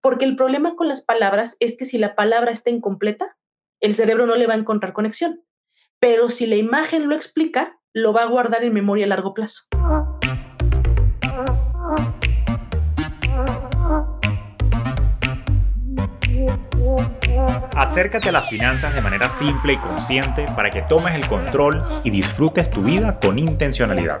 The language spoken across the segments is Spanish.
Porque el problema con las palabras es que si la palabra está incompleta, el cerebro no le va a encontrar conexión. Pero si la imagen lo explica, lo va a guardar en memoria a largo plazo. Acércate a las finanzas de manera simple y consciente para que tomes el control y disfrutes tu vida con intencionalidad.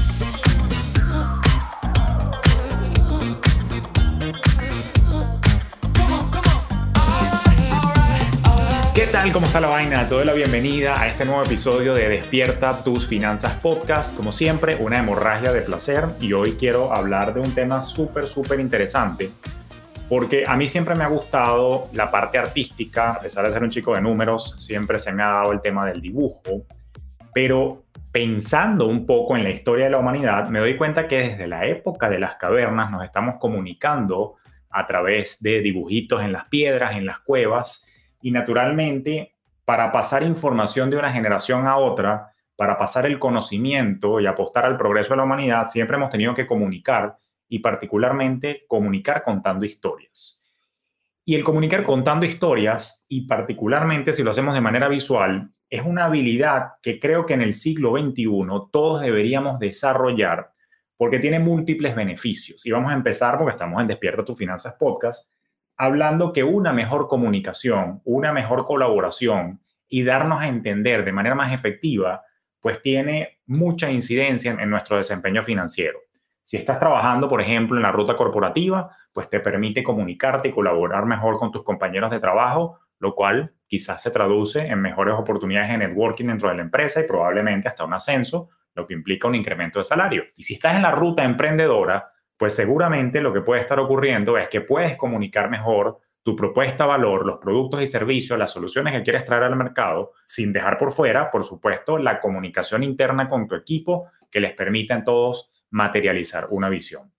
Tal? ¿Cómo está la vaina? Te doy la bienvenida a este nuevo episodio de Despierta tus finanzas podcast. Como siempre, una hemorragia de placer y hoy quiero hablar de un tema súper, súper interesante porque a mí siempre me ha gustado la parte artística, a pesar de ser un chico de números, siempre se me ha dado el tema del dibujo, pero pensando un poco en la historia de la humanidad, me doy cuenta que desde la época de las cavernas nos estamos comunicando a través de dibujitos en las piedras, en las cuevas, y naturalmente, para pasar información de una generación a otra, para pasar el conocimiento y apostar al progreso de la humanidad, siempre hemos tenido que comunicar y particularmente comunicar contando historias. Y el comunicar contando historias, y particularmente si lo hacemos de manera visual, es una habilidad que creo que en el siglo XXI todos deberíamos desarrollar porque tiene múltiples beneficios. Y vamos a empezar, porque estamos en Despierta tus Finanzas Podcast, hablando que una mejor comunicación, una mejor colaboración y darnos a entender de manera más efectiva, pues tiene mucha incidencia en nuestro desempeño financiero. Si estás trabajando, por ejemplo, en la ruta corporativa, pues te permite comunicarte y colaborar mejor con tus compañeros de trabajo, lo cual quizás se traduce en mejores oportunidades de networking dentro de la empresa y probablemente hasta un ascenso, lo que implica un incremento de salario. Y si estás en la ruta emprendedora, pues seguramente lo que puede estar ocurriendo es que puedes comunicar mejor tu propuesta, valor, los productos y servicios, las soluciones que quieres traer al mercado, sin dejar por fuera, por supuesto, la comunicación interna con tu equipo que les permita a todos materializar una visión.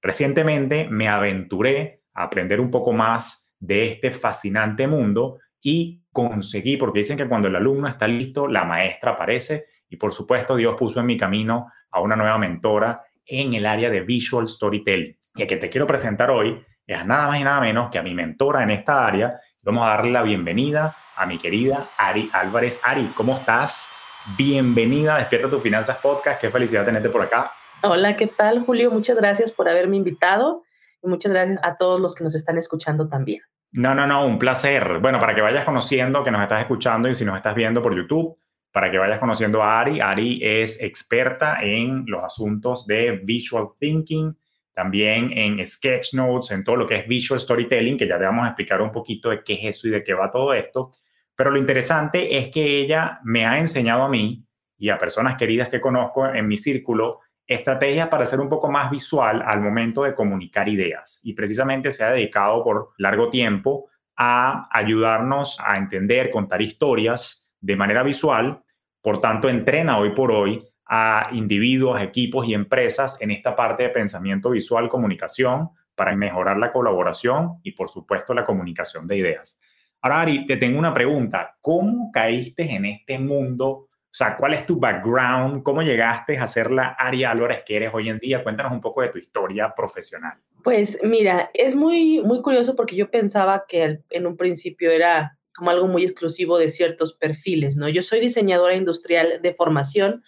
Recientemente me aventuré a aprender un poco más de este fascinante mundo y conseguí, porque dicen que cuando el alumno está listo, la maestra aparece y por supuesto Dios puso en mi camino a una nueva mentora en el área de Visual Storytelling. Y a que te quiero presentar hoy es nada más y nada menos que a mi mentora en esta área. Vamos a darle la bienvenida a mi querida Ari Álvarez. Ari, ¿cómo estás? Bienvenida a Despierta tus Finanzas Podcast. Qué felicidad tenerte por acá. Hola, ¿qué tal, Julio? Muchas gracias por haberme invitado y muchas gracias a todos los que nos están escuchando también. No, no, no, un placer. Bueno, para que vayas conociendo que nos estás escuchando y si nos estás viendo por YouTube, para que vayas conociendo a Ari. Ari es experta en los asuntos de visual thinking, también en sketch notes, en todo lo que es visual storytelling, que ya te vamos a explicar un poquito de qué es eso y de qué va todo esto. Pero lo interesante es que ella me ha enseñado a mí y a personas queridas que conozco en mi círculo estrategias para ser un poco más visual al momento de comunicar ideas. Y precisamente se ha dedicado por largo tiempo a ayudarnos a entender, contar historias de manera visual, por tanto entrena hoy por hoy a individuos, equipos y empresas en esta parte de pensamiento visual, comunicación, para mejorar la colaboración y por supuesto la comunicación de ideas. Ahora, Ari, te tengo una pregunta. ¿Cómo caíste en este mundo? O sea, ¿cuál es tu background? ¿Cómo llegaste a ser la Ari Álvarez que eres hoy en día? Cuéntanos un poco de tu historia profesional. Pues mira, es muy, muy curioso porque yo pensaba que en un principio era como algo muy exclusivo de ciertos perfiles, ¿no? Yo soy diseñadora industrial de formación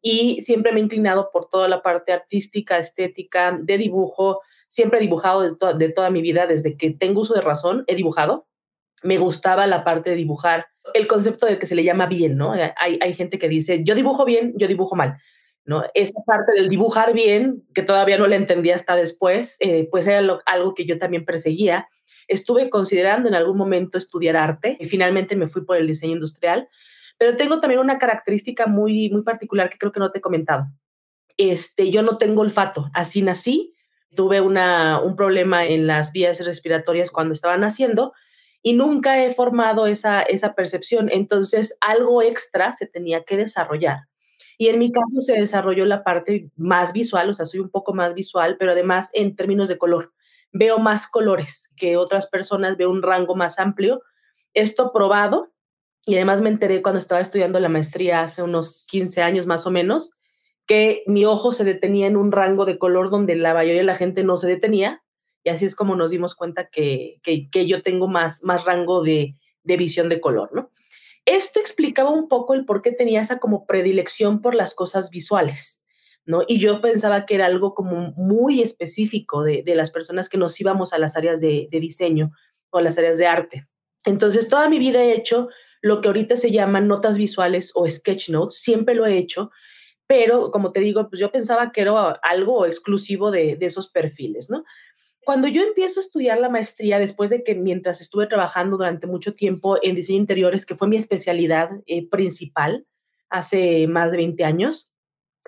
y siempre me he inclinado por toda la parte artística, estética, de dibujo. Siempre he dibujado de, de toda mi vida, desde que tengo uso de razón, he dibujado. Me gustaba la parte de dibujar, el concepto de que se le llama bien, ¿no? Hay, hay gente que dice, yo dibujo bien, yo dibujo mal. ¿no? Esa parte del dibujar bien, que todavía no la entendí hasta después, eh, pues era algo que yo también perseguía. Estuve considerando en algún momento estudiar arte y finalmente me fui por el diseño industrial, pero tengo también una característica muy, muy particular que creo que no te he comentado. Este, yo no tengo olfato, así nací, tuve una, un problema en las vías respiratorias cuando estaba naciendo y nunca he formado esa, esa percepción, entonces algo extra se tenía que desarrollar. Y en mi caso se desarrolló la parte más visual, o sea, soy un poco más visual, pero además en términos de color veo más colores que otras personas, veo un rango más amplio. Esto probado, y además me enteré cuando estaba estudiando la maestría hace unos 15 años más o menos, que mi ojo se detenía en un rango de color donde la mayoría de la gente no se detenía. Y así es como nos dimos cuenta que, que, yo tengo más, más rango de, de visión de color, ¿no? Esto explicaba un poco el por qué tenía esa como predilección por las cosas visuales, ¿no? Y yo pensaba que era algo como muy específico de, de las personas que nos íbamos a las áreas de, de diseño o las áreas de arte. Entonces, toda mi vida he hecho lo que ahorita se llaman notas visuales o sketch notes, siempre lo he hecho, pero como te digo, pues yo pensaba que era algo exclusivo de, de esos perfiles, ¿no? Cuando yo empiezo a estudiar la maestría, después de que mientras estuve trabajando durante mucho tiempo en diseño interiores, que fue mi especialidad eh, principal hace más de 20 años,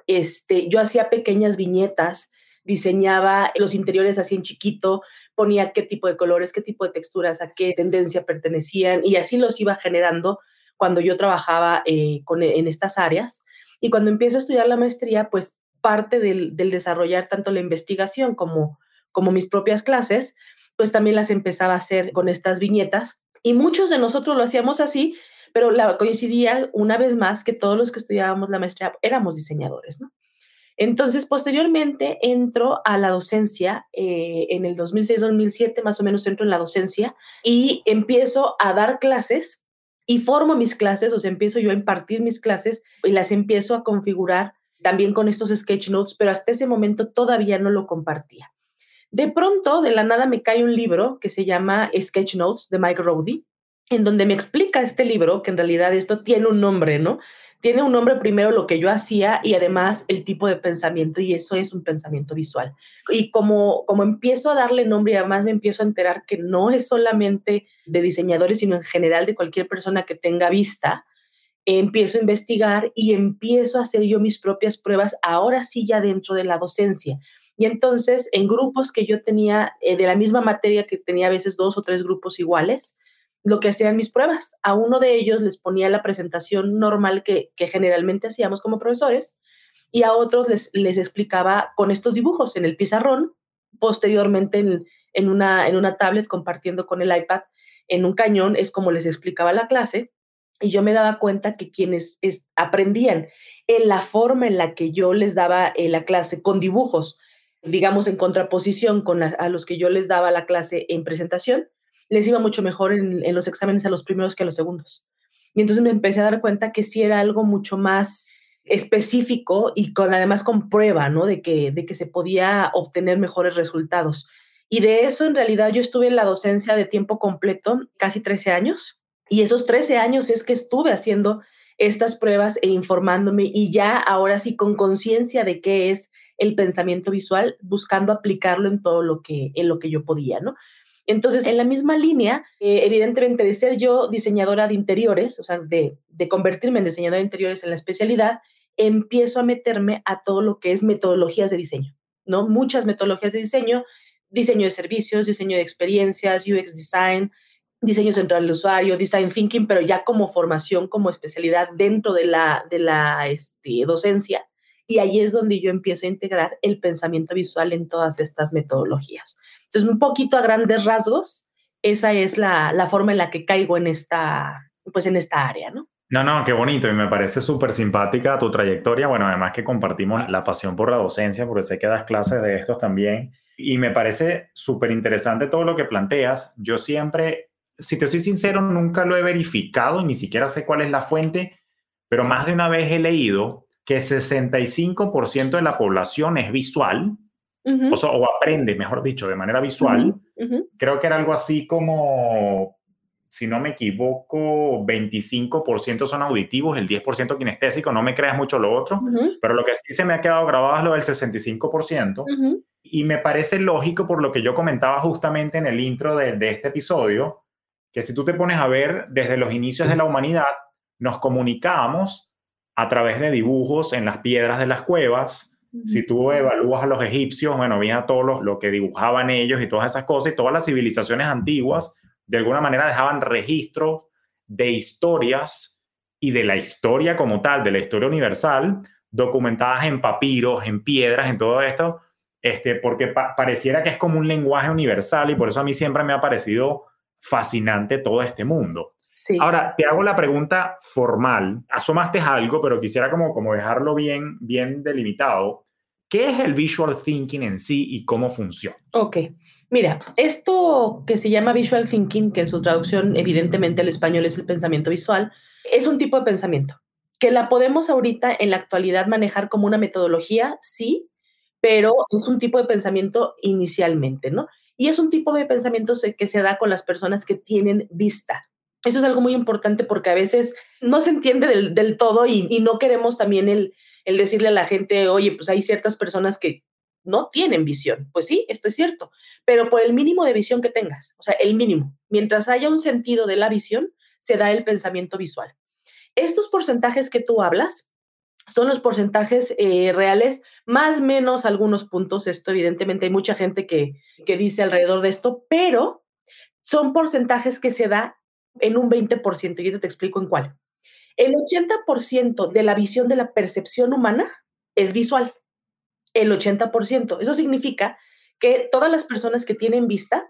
este, yo hacía pequeñas viñetas, diseñaba los interiores así en chiquito, ponía qué tipo de colores, qué tipo de texturas, a qué tendencia pertenecían y así los iba generando cuando yo trabajaba eh, en estas áreas. Y cuando empiezo a estudiar la maestría, pues parte del, del desarrollar tanto la investigación como como mis propias clases, pues también las empezaba a hacer con estas viñetas. Y muchos de nosotros lo hacíamos así, pero la, coincidía una vez más que todos los que estudiábamos la maestría éramos diseñadores, ¿no? Entonces, posteriormente entro a la docencia, eh, en el 2006-2007 más o menos entro en la docencia y empiezo a dar clases y formo mis clases, o sea, empiezo yo a impartir mis clases y las empiezo a configurar también con estos sketch notes, pero hasta ese momento todavía no lo compartía. De pronto, de la nada, me cae un libro que se llama Sketch Notes de Mike Rowdy, en donde me explica este libro que en realidad esto tiene un nombre, ¿no? Tiene un nombre primero lo que yo hacía y además el tipo de pensamiento y eso es un pensamiento visual. Y como, como empiezo a darle nombre y además me empiezo a enterar que no es solamente de diseñadores, sino en general de cualquier persona que tenga vista, empiezo a investigar y empiezo a hacer yo mis propias pruebas, ahora sí ya dentro de la docencia. Y entonces, en grupos que yo tenía eh, de la misma materia, que tenía a veces dos o tres grupos iguales, lo que hacían mis pruebas. A uno de ellos les ponía la presentación normal que, generalmente hacíamos como profesores y a otros les, les explicaba con estos dibujos en el pizarrón, posteriormente en, en, una, en una tablet compartiendo con el iPad en un cañón, es como les explicaba la clase. Y yo me daba cuenta que quienes aprendían en la forma en la que yo les daba eh, la clase con dibujos, digamos, en contraposición con a los que yo les daba la clase en presentación, les iba mucho mejor en, los exámenes a los primeros que a los segundos. Y entonces me empecé a dar cuenta que sí era algo mucho más específico y con además con prueba, ¿no? De que, de que se podía obtener mejores resultados. Y de eso en realidad yo estuve en la docencia de tiempo completo casi 13 años. Y esos 13 años es que estuve haciendo estas pruebas e informándome y ya ahora sí con conciencia de qué es el pensamiento visual, buscando aplicarlo en todo lo que, en lo que yo podía, ¿no? Entonces, en la misma línea, eh, evidentemente, de ser yo diseñadora de interiores, o sea, de, convertirme en diseñadora de interiores en la especialidad, empiezo a meterme a todo lo que es metodologías de diseño, ¿no? Muchas metodologías de diseño, diseño de servicios, diseño de experiencias, UX design, diseño central del usuario, design thinking, pero ya como formación, como especialidad dentro de la, de la este, docencia. Y ahí es donde yo empiezo a integrar el pensamiento visual en todas estas metodologías. Entonces, un poquito a grandes rasgos, esa es la, forma en la que caigo en esta, pues en esta área, ¿no? No, no, qué bonito y me parece súper simpática tu trayectoria. Bueno, además que compartimos la pasión por la docencia, porque sé que das clases de estos también. Y me parece súper interesante todo lo que planteas. Yo siempre, si te soy sincero, nunca lo he verificado ni siquiera sé cuál es la fuente, pero más de una vez he leído que 65% de la población es visual, o, aprende, mejor dicho, de manera visual. Creo que era algo así como, si no me equivoco, 25% son auditivos, el 10% kinestésico, no me creas mucho lo otro, pero lo que sí se me ha quedado grabado es lo del 65%. Y me parece lógico por lo que yo comentaba justamente en el intro de, de este episodio, que si tú te pones a ver desde los inicios de la humanidad, nos comunicábamos a través de dibujos en las piedras de las cuevas. Si tú evalúas a los egipcios, bueno, bien a todos lo que dibujaban ellos y todas esas cosas, y todas las civilizaciones antiguas, de alguna manera dejaban registros de historias y de la historia como tal, de la historia universal, documentadas en papiros, en piedras, en todo esto, este, porque pareciera que es como un lenguaje universal y por eso a mí siempre me ha parecido fascinante todo este mundo. Sí. Ahora, te hago la pregunta formal. Asomaste algo, pero quisiera como, como dejarlo bien, bien delimitado. ¿Qué es el visual thinking en sí y cómo funciona? Ok. Mira, esto que se llama visual thinking, que en su traducción evidentemente al español es el pensamiento visual, es un tipo de pensamiento que la podemos ahorita en la actualidad manejar como una metodología, sí, pero es un tipo de pensamiento inicialmente, ¿no? Y es un tipo de pensamiento que se da con las personas que tienen vista. Eso es algo muy importante porque a veces no se entiende del, todo y, y, no queremos también el, el decirle a la gente, oye, pues hay ciertas personas que no tienen visión. Pues sí, esto es cierto, pero por el mínimo de visión que tengas, o sea, el mínimo, mientras haya un sentido de la visión, se da el pensamiento visual. Estos porcentajes que tú hablas son los porcentajes eh, reales, más menos algunos puntos. Esto evidentemente hay mucha gente que, que dice alrededor de esto, pero son porcentajes que se da en un 20%. Y yo te explico en cuál. El 80% de la visión de la percepción humana es visual. El 80%. Eso significa que todas las personas que tienen vista,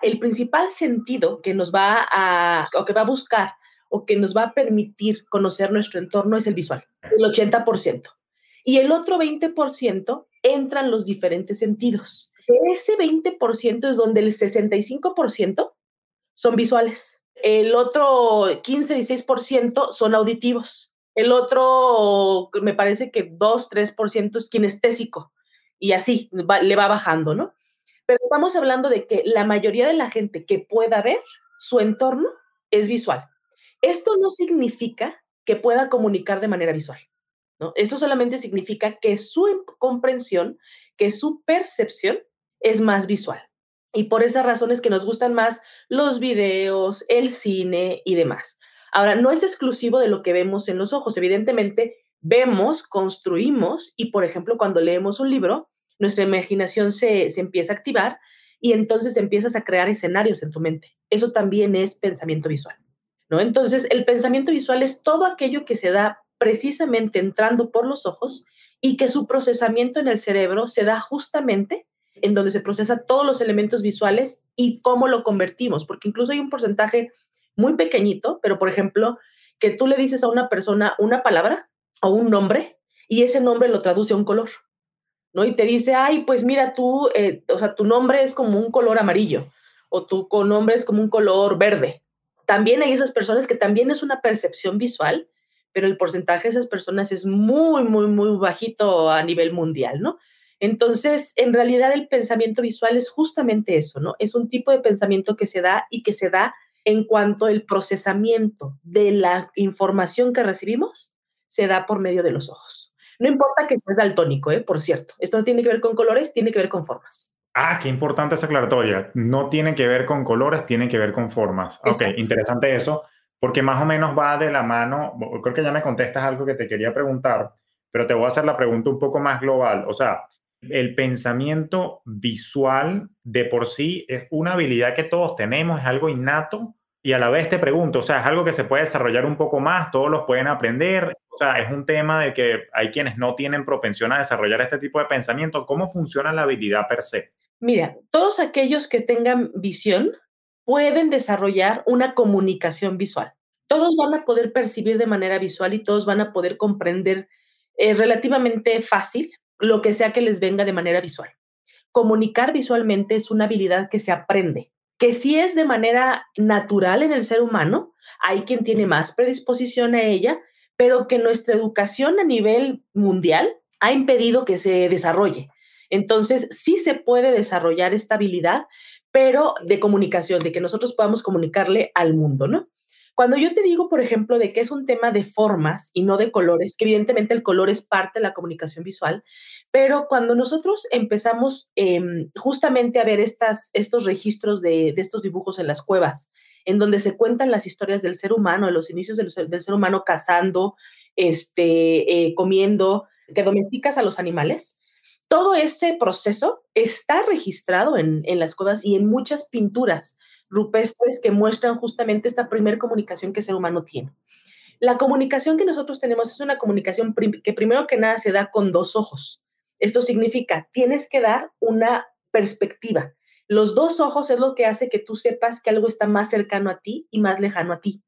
el principal sentido que nos va a, o que va a buscar o que nos va a permitir conocer nuestro entorno es el visual, el 80%. Y el otro 20% entran los diferentes sentidos. Ese 20% es donde el 65% son visuales. El otro 15-16% son auditivos. El otro, me parece que 2-3% es kinestésico. Y así le va bajando, ¿no? Pero estamos hablando de que la mayoría de la gente que pueda ver su entorno es visual. Esto no significa que pueda comunicar de manera visual. ¿no? Esto solamente significa que su comprensión, que su percepción es más visual. Y por esas razones que nos gustan más los videos, el cine y demás. Ahora, no es exclusivo de lo que vemos en los ojos. Evidentemente, vemos, construimos y, por ejemplo, cuando leemos un libro, nuestra imaginación se, se empieza a activar y entonces empiezas a crear escenarios en tu mente. Eso también es pensamiento visual. Entonces, el pensamiento visual es todo aquello que se da precisamente entrando por los ojos y que su procesamiento en el cerebro se da justamente en donde se procesa todos los elementos visuales y cómo lo convertimos, porque incluso hay un porcentaje muy pequeñito, pero por ejemplo, que tú le dices a una persona una palabra o un nombre y ese nombre lo traduce a un color, ¿no? Y te dice, ay, pues mira, tú, eh, o sea, tu nombre es como un color amarillo o tu nombre es como un color verde, también hay esas personas que también es una percepción visual, pero el porcentaje de esas personas es muy, muy, muy bajito a nivel mundial, ¿no? Entonces, en realidad el pensamiento visual es justamente eso, ¿no? Es un tipo de pensamiento que se da y que se da en cuanto el procesamiento de la información que recibimos se da por medio de los ojos. No importa que seas daltónico, ¿eh? por cierto. Esto no tiene que ver con colores, tiene que ver con formas. Ah, qué importante esa aclaratoria. No tiene que ver con colores, tiene que ver con formas. Ok, interesante eso, porque más o menos va de la mano. Creo que ya me contestas algo que te quería preguntar, pero te voy a hacer la pregunta un poco más global. O sea, el pensamiento visual de por sí es una habilidad que todos tenemos, es algo innato. Y a la vez te pregunto, o sea, es algo que se puede desarrollar un poco más, todos los pueden aprender. O sea, es un tema de que hay quienes no tienen propensión a desarrollar este tipo de pensamiento. ¿Cómo funciona la habilidad per se? Mira, todos aquellos que tengan visión pueden desarrollar una comunicación visual. Todos van a poder percibir de manera visual y todos van a poder comprender eh, relativamente fácil lo que sea que les venga de manera visual. Comunicar visualmente es una habilidad que se aprende, que si es de manera natural en el ser humano, hay quien tiene más predisposición a ella, pero que nuestra educación a nivel mundial ha impedido que se desarrolle. Entonces, sí se puede desarrollar esta habilidad, pero de comunicación, de que nosotros podamos comunicarle al mundo, ¿no? Cuando yo te digo, por ejemplo, de que es un tema de formas y no de colores, que evidentemente el color es parte de la comunicación visual, pero cuando nosotros empezamos em, justamente a ver estas, estos registros de, estos dibujos en las cuevas, en donde se cuentan las historias del ser humano, de los inicios del, ser humano cazando, este, eh, comiendo, que domesticas a los animales, todo ese proceso está registrado en, las cuevas y en muchas pinturas rupestres que muestran justamente esta primer comunicación que el ser humano tiene. La comunicación que nosotros tenemos es una comunicación que primero que nada se da con dos ojos. Esto significa, tienes que dar una perspectiva. Los dos ojos es lo que hace que tú sepas que algo está más cercano a ti y más lejano a ti.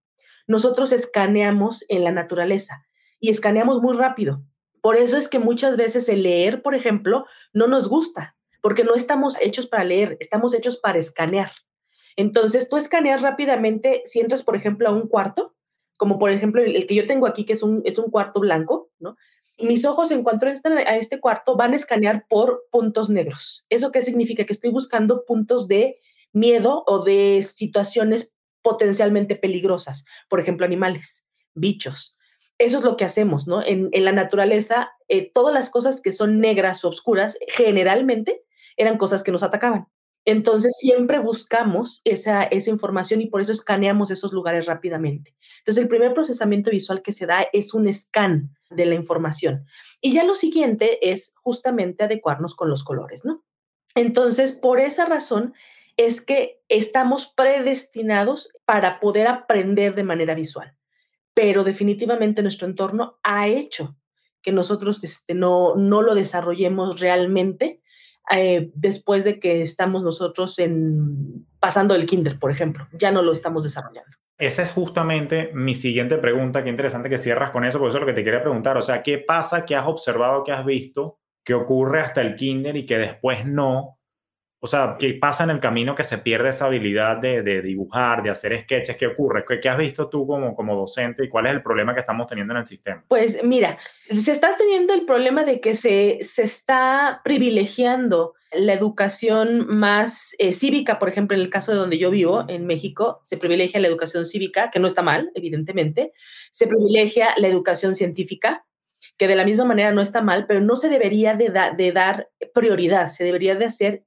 Nosotros escaneamos en la naturaleza y escaneamos muy rápido. Por eso es que muchas veces el leer, por ejemplo, no nos gusta, porque no estamos hechos para leer, estamos hechos para escanear. Entonces, tú escaneas rápidamente, si entras, por ejemplo, a un cuarto, como por ejemplo el, que yo tengo aquí, que es un, es un cuarto blanco, mis ojos en cuanto entran a este cuarto van a escanear por puntos negros. ¿Eso qué significa? Que estoy buscando puntos de miedo o de situaciones potencialmente peligrosas, por ejemplo, animales, bichos. Eso es lo que hacemos, ¿no? En, la naturaleza, eh, todas las cosas que son negras o oscuras, generalmente eran cosas que nos atacaban. Entonces siempre buscamos esa, esa información y por eso escaneamos esos lugares rápidamente. Entonces el primer procesamiento visual que se da es un scan de la información. Y ya lo siguiente es justamente adecuarnos con los colores, ¿no? Entonces, por esa razón es que estamos predestinados para poder aprender de manera visual, pero definitivamente nuestro entorno ha hecho que nosotros este, no, no lo desarrollemos realmente eh, después de que estamos nosotros en, pasando el kinder, por ejemplo. Ya no lo estamos desarrollando. Esa es justamente mi siguiente pregunta. Qué interesante que cierras con eso, porque eso es lo que te quería preguntar. O sea, ¿qué pasa, qué has observado, qué has visto, que ocurre hasta el kinder y que después no? O sea, ¿qué pasa en el camino que se pierde esa habilidad de, dibujar, de hacer sketches? ¿Qué ocurre? ¿Qué, has visto tú como, como docente y cuál es el problema que estamos teniendo en el sistema? Pues mira, se está teniendo el problema de que se, se está privilegiando la educación más eh, cívica, por ejemplo, en el caso de donde yo vivo, en México, se privilegia la educación cívica, que no está mal, evidentemente, se privilegia la educación científica, que de la misma manera no está mal, pero no se debería de, de dar prioridad, se debería de hacer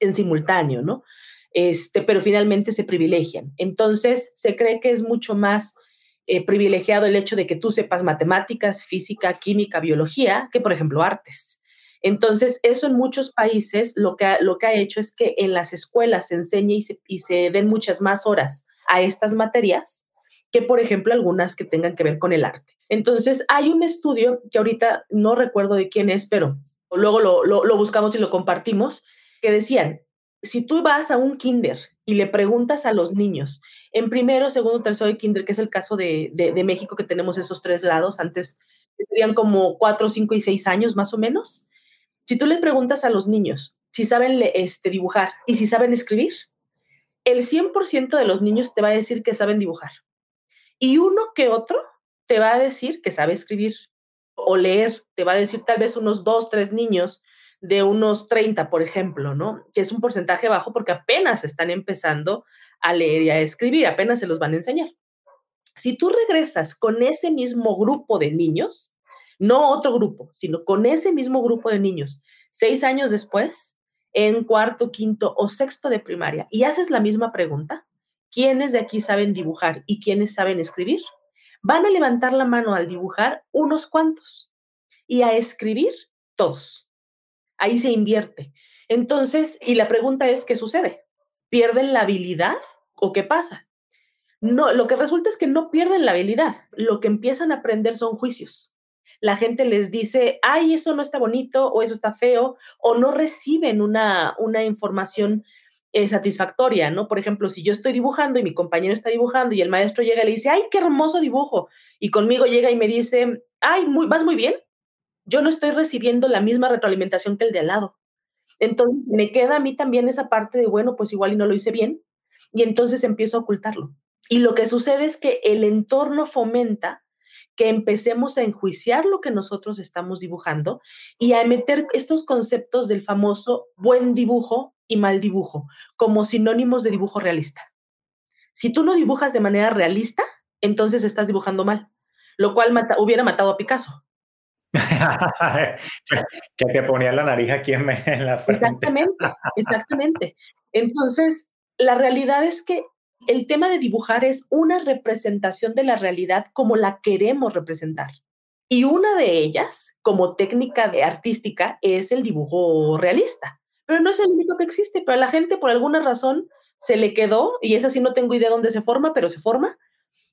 en simultáneo, ¿no? Este, pero finalmente se privilegian. Entonces, se cree que es mucho más eh, privilegiado el hecho de que tú sepas matemáticas, física, química, biología, que por ejemplo artes. Entonces, eso en muchos países lo que ha, lo que ha hecho es que en las escuelas se enseñe y se, y den muchas más horas a estas materias que, por ejemplo, algunas que tengan que ver con el arte. Entonces, hay un estudio que ahorita no recuerdo de quién es, pero luego lo buscamos y lo compartimos, que decían, si tú vas a un kinder y le preguntas a los niños en primero, segundo, tercero de kinder, que es el caso de, de, México, que tenemos esos tres grados, antes serían como cuatro, cinco y seis años más o menos. Si tú le preguntas a los niños si saben este, dibujar y si saben escribir, el 100% de los niños te va a decir que saben dibujar. Y uno que otro te va a decir que sabe escribir o leer. Te va a decir tal vez unos dos, tres niños de unos 30, por ejemplo, ¿no? Que es un porcentaje bajo porque apenas están empezando a leer y a escribir, apenas se los van a enseñar. Si tú regresas con ese mismo grupo de niños, no otro grupo, sino con ese mismo grupo de niños, seis años después, en cuarto, quinto o sexto de primaria, y haces la misma pregunta, ¿quiénes de aquí saben dibujar y quiénes saben escribir? Van a levantar la mano al dibujar unos cuantos y a escribir todos ahí se invierte. Entonces, y la pregunta es, ¿qué sucede? ¿Pierden la habilidad o qué pasa? No, lo que resulta es que no pierden la habilidad, lo que empiezan a aprender son juicios. La gente les dice, ay, eso no está bonito o eso está feo, o no reciben una, una información eh, satisfactoria, ¿no? Por ejemplo, si yo estoy dibujando y mi compañero está dibujando y el maestro llega y le dice, ay, qué hermoso dibujo, y conmigo llega y me dice, ay, muy, vas muy bien, yo no estoy recibiendo la misma retroalimentación que el de al lado. Entonces me queda a mí también esa parte de, bueno, pues igual y no lo hice bien, y entonces empiezo a ocultarlo. Y lo que sucede es que el entorno fomenta que empecemos a enjuiciar lo que nosotros estamos dibujando y a meter estos conceptos del famoso buen dibujo y mal dibujo como sinónimos de dibujo realista. Si tú no dibujas de manera realista, entonces estás dibujando mal, lo cual hubiera matado a Picasso. que te ponía la nariz aquí en, la frente. Exactamente, exactamente. Entonces, la realidad es que el tema de dibujar es una representación de la realidad como la queremos representar. Y una de ellas, como técnica de artística, es el dibujo realista. Pero no es el único que existe, pero a la gente por alguna razón se le quedó, y esa sí no tengo idea dónde se forma, pero se forma.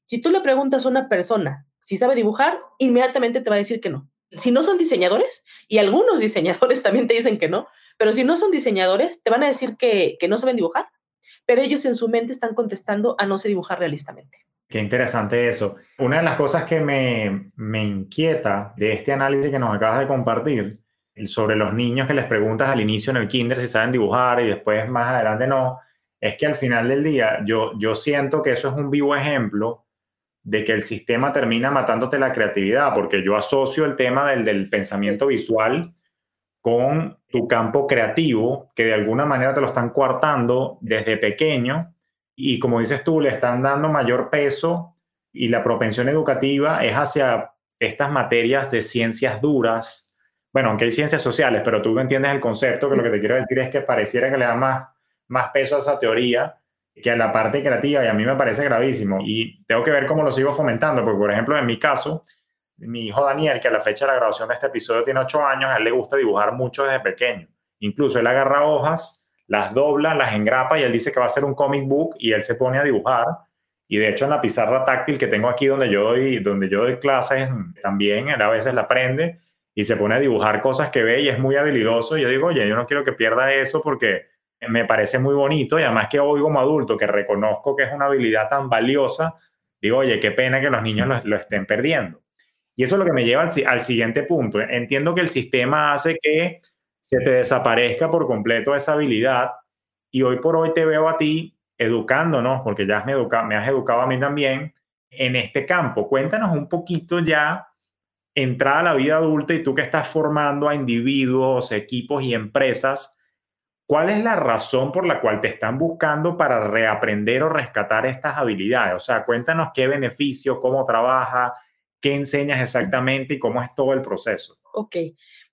Si tú le preguntas a una persona si sabe dibujar, inmediatamente te va a decir que no si no son diseñadores, y algunos diseñadores también te dicen que no, pero si no son diseñadores, te van a decir que, que no saben dibujar, pero ellos en su mente están contestando a no se dibujar realistamente. Qué interesante eso. Una de las cosas que me, me inquieta de este análisis que nos acabas de compartir sobre los niños que les preguntas al inicio en el kinder si saben dibujar y después más adelante no, es que al final del día yo, yo siento que eso es un vivo ejemplo de que el sistema termina matándote la creatividad, porque yo asocio el tema del, del pensamiento visual con tu campo creativo, que de alguna manera te lo están coartando desde pequeño y como dices tú, le están dando mayor peso y la propensión educativa es hacia estas materias de ciencias duras. Bueno, aunque hay ciencias sociales, pero tú entiendes el concepto, que lo que te quiero decir es que pareciera que le da más, más peso a esa teoría que a la parte creativa y a mí me parece gravísimo y tengo que ver cómo lo sigo fomentando, porque por ejemplo en mi caso, mi hijo Daniel, que a la fecha de la grabación de este episodio tiene ocho años, a él le gusta dibujar mucho desde pequeño. Incluso él agarra hojas, las dobla, las engrapa y él dice que va a hacer un comic book y él se pone a dibujar. Y de hecho en la pizarra táctil que tengo aquí donde yo doy, donde yo doy clases, también él a veces la aprende y se pone a dibujar cosas que ve y es muy habilidoso. Y yo digo, oye, yo no quiero que pierda eso porque me parece muy bonito y además que hoy como adulto que reconozco que es una habilidad tan valiosa, digo, oye, qué pena que los niños lo estén perdiendo. Y eso es lo que me lleva al, siguiente punto. Entiendo que el sistema hace que se te desaparezca por completo esa habilidad y hoy por hoy te veo a ti educándonos, porque ya me, educa, me has educado a mí también en este campo. Cuéntanos un poquito ya, entrada a la vida adulta y tú que estás formando a individuos, equipos y empresas, ¿cuál es la razón por la cual te están buscando para reaprender o rescatar estas habilidades? O sea, cuéntanos qué beneficio, cómo trabaja, ¿Qué enseñas exactamente y cómo es todo el proceso? Ok,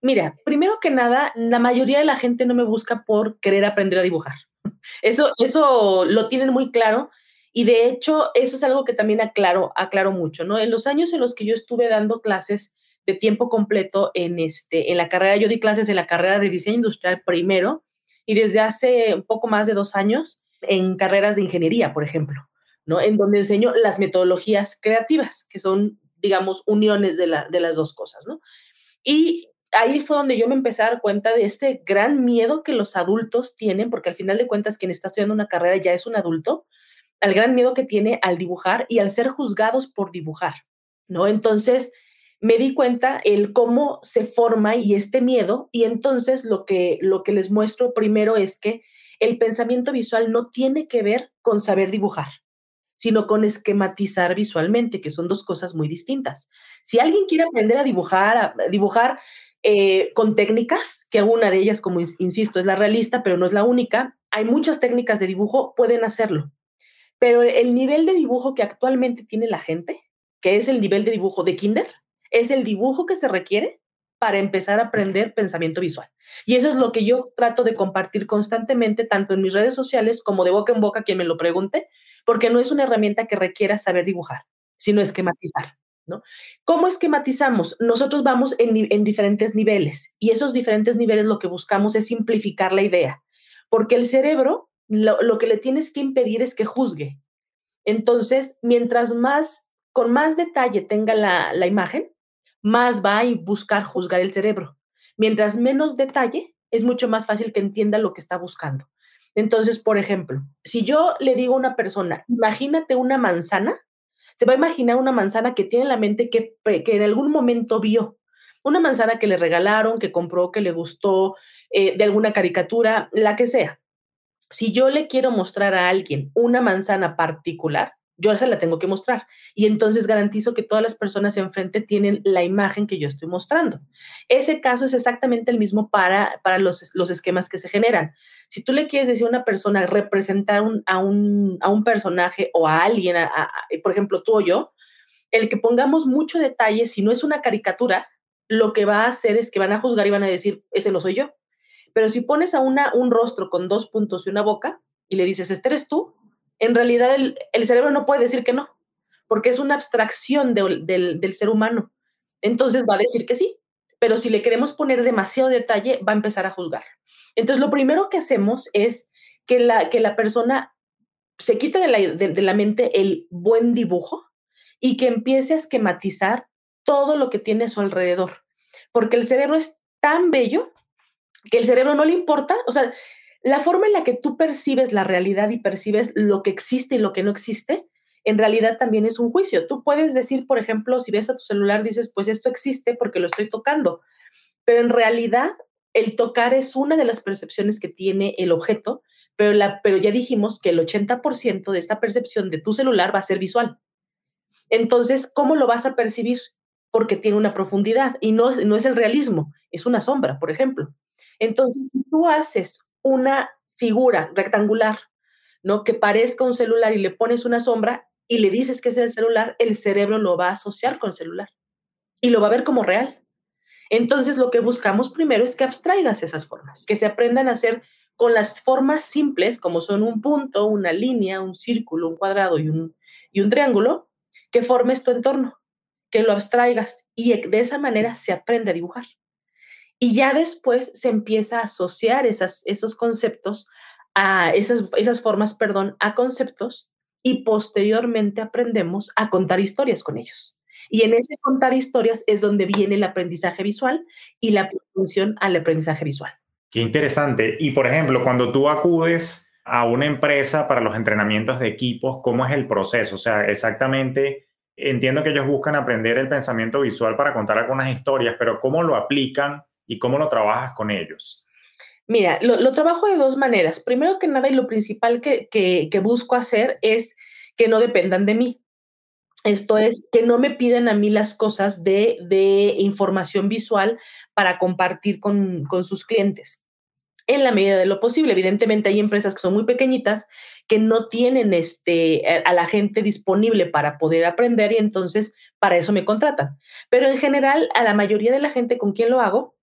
mira, primero que nada, la mayoría de la gente no me busca por querer aprender a dibujar. Eso, eso lo tienen muy claro y de hecho eso es algo que también aclaro, aclaro mucho, ¿no? En los años en los que yo estuve dando clases de tiempo completo en, este, en la carrera, yo di clases en la carrera de diseño industrial primero y desde hace un poco más de dos años en carreras de ingeniería, por ejemplo, ¿no? En donde enseño las metodologías creativas, que son digamos, uniones de, la, de las dos cosas, ¿no? Y ahí fue donde yo me empecé a dar cuenta de este gran miedo que los adultos tienen, porque al final de cuentas quien está estudiando una carrera ya es un adulto, al gran miedo que tiene al dibujar y al ser juzgados por dibujar, ¿no? Entonces me di cuenta el cómo se forma y este miedo y entonces lo que lo que les muestro primero es que el pensamiento visual no tiene que ver con saber dibujar sino con esquematizar visualmente, que son dos cosas muy distintas. Si alguien quiere aprender a dibujar, a dibujar eh, con técnicas, que una de ellas, como insisto, es la realista, pero no es la única, hay muchas técnicas de dibujo, pueden hacerlo. Pero el nivel de dibujo que actualmente tiene la gente, que es el nivel de dibujo de kinder, es el dibujo que se requiere para empezar a aprender pensamiento visual. Y eso es lo que yo trato de compartir constantemente, tanto en mis redes sociales como de boca en boca, quien me lo pregunte, porque no es una herramienta que requiera saber dibujar, sino esquematizar. ¿no? ¿Cómo esquematizamos? Nosotros vamos en, diferentes niveles y esos diferentes niveles lo que buscamos es simplificar la idea, porque el cerebro lo, que le tienes que impedir es que juzgue. Entonces, mientras más, con más detalle tenga la, la imagen, más va a buscar juzgar el cerebro. Mientras menos detalle, es mucho más fácil que entienda lo que está buscando. Entonces, por ejemplo, si yo le digo a una persona, imagínate una manzana, se va a imaginar una manzana que tiene en la mente que, que en algún momento vio. Una manzana que le regalaron, que compró, que le gustó, eh, de alguna caricatura, la que sea. Si yo le quiero mostrar a alguien una manzana particular, yo se la tengo que mostrar. Y entonces garantizo que todas las personas enfrente tienen la imagen que yo estoy mostrando. Ese caso es exactamente el mismo para, para los, los esquemas que se generan. Si tú le quieres decir a una persona representar a, un, a, un, personaje o a alguien, por ejemplo, tú o yo, el que pongamos mucho detalle, si no es una caricatura, lo que va a hacer es que van a juzgar y van a decir, ese no soy yo. Pero si pones a una, un rostro con dos puntos y una boca y le dices, este eres tú, en realidad el, cerebro no puede decir que no, porque es una abstracción del, ser humano. Entonces va a decir que sí, pero si le queremos poner demasiado detalle, va a empezar a juzgar. Entonces lo primero que hacemos es que la, que la persona se quite de la, de la mente el buen dibujo y que empiece a esquematizar todo lo que tiene a su alrededor. porque el cerebro es tan bello que el cerebro no le importa, o sea, la forma en la que tú percibes la realidad y percibes lo que existe y lo que no existe, en realidad también es un juicio. Tú puedes decir, por ejemplo, si ves a tu celular, dices, pues esto existe porque lo estoy tocando, pero en realidad el tocar es una de las percepciones que tiene el objeto, pero, ya dijimos que el 80% de esta percepción de tu celular va a ser visual. Entonces, ¿cómo lo vas a percibir? Porque tiene una profundidad y no, no es el realismo, es una sombra, por ejemplo. Entonces, si tú haces una figura rectangular, ¿no? Que parezca un celular y le pones una sombra y le dices que es el celular, el cerebro lo va a asociar con el celular y lo va a ver como real. Entonces, lo que buscamos primero es que abstraigas esas formas, que se aprendan a hacer con las formas simples, como son un punto, una línea, un círculo, un cuadrado y un, y un triángulo, que formes tu entorno, que lo abstraigas y de esa manera se aprende a dibujar. Y ya después se empieza a asociar esas, esos conceptos, a esas, esas formas, perdón, a conceptos y posteriormente aprendemos a contar historias con ellos. Y en ese contar historias es donde viene el aprendizaje visual y la función al aprendizaje visual. Qué interesante. Y por ejemplo, cuando tú acudes a una empresa para los entrenamientos de equipos, ¿cómo es el proceso? O sea, exactamente, entiendo que ellos buscan aprender el pensamiento visual para contar algunas historias, pero ¿cómo lo aplican y cómo lo trabajas con ellos? Mira, lo, trabajo de dos maneras. Primero que nada, y lo principal que, que, busco hacer es que no dependan de mí. Esto es, que no me piden a mí las cosas de, de información visual para compartir con, con, sus clientes. En la medida de lo posible. Evidentemente hay empresas que son muy pequeñitas que no tienen este, a la gente disponible para poder aprender y entonces para eso me contratan. Pero en general, a la mayoría de la gente con quien lo hago,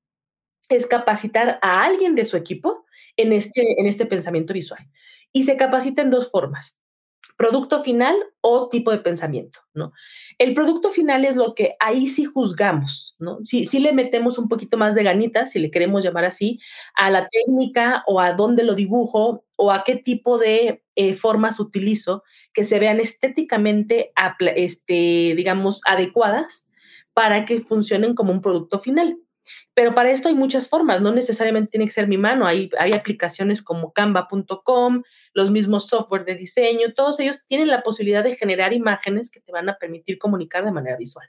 es capacitar a alguien de su equipo en este, en este pensamiento visual. Y se capacita en dos formas, producto final o tipo de pensamiento, ¿no? El producto final es lo que ahí sí juzgamos, ¿no? Si sí, le metemos un poquito más de ganitas, si le queremos llamar así, a la técnica o a dónde lo dibujo o a qué tipo de eh, formas utilizo que se vean estéticamente, este, digamos, adecuadas para que funcionen como un producto final. Pero para esto hay muchas formas, no necesariamente tiene que ser mi mano, hay, hay aplicaciones como canva.com, los mismos software de diseño, todos ellos tienen la posibilidad de generar imágenes que te van a permitir comunicar de manera visual.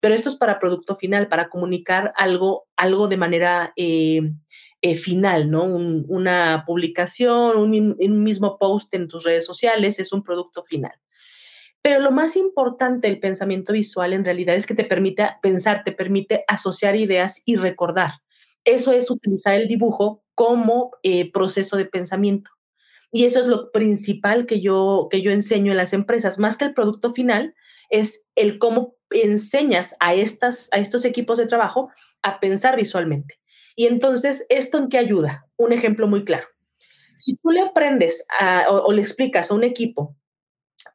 Pero esto es para producto final, para comunicar algo, algo de manera eh, eh, final, ¿no? una publicación, un, un mismo post en tus redes sociales es un producto final. Pero lo más importante del pensamiento visual en realidad es que te permite pensar, te permite asociar ideas y recordar. Eso es utilizar el dibujo como eh, proceso de pensamiento. Y eso es lo principal que yo, que yo enseño en las empresas, más que el producto final, es el cómo enseñas a, estas, a estos equipos de trabajo a pensar visualmente. Y entonces, ¿esto en qué ayuda? Un ejemplo muy claro. Si tú le aprendes o le explicas a un equipo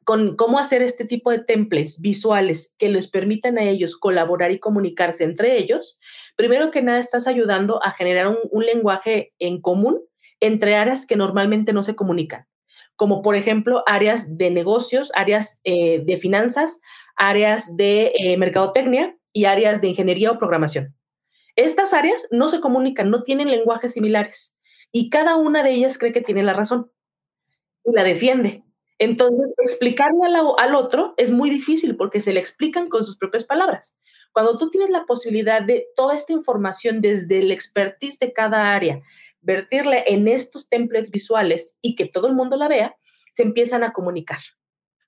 con cómo hacer este tipo de templates visuales que les permitan a ellos colaborar y comunicarse entre ellos, primero que nada estás ayudando a generar un, lenguaje en común entre áreas que normalmente no se comunican, como por ejemplo áreas de negocios, áreas eh, de finanzas, áreas de eh, mercadotecnia y áreas de ingeniería o programación. Estas áreas no se comunican, no tienen lenguajes similares y cada una de ellas cree que tiene la razón y la defiende. Entonces, explicarle al, otro es muy difícil porque se le explican con sus propias palabras. Cuando tú tienes la posibilidad de toda esta información desde el expertise de cada área, vertirle en estos templates visuales y que todo el mundo la vea, se empiezan a comunicar.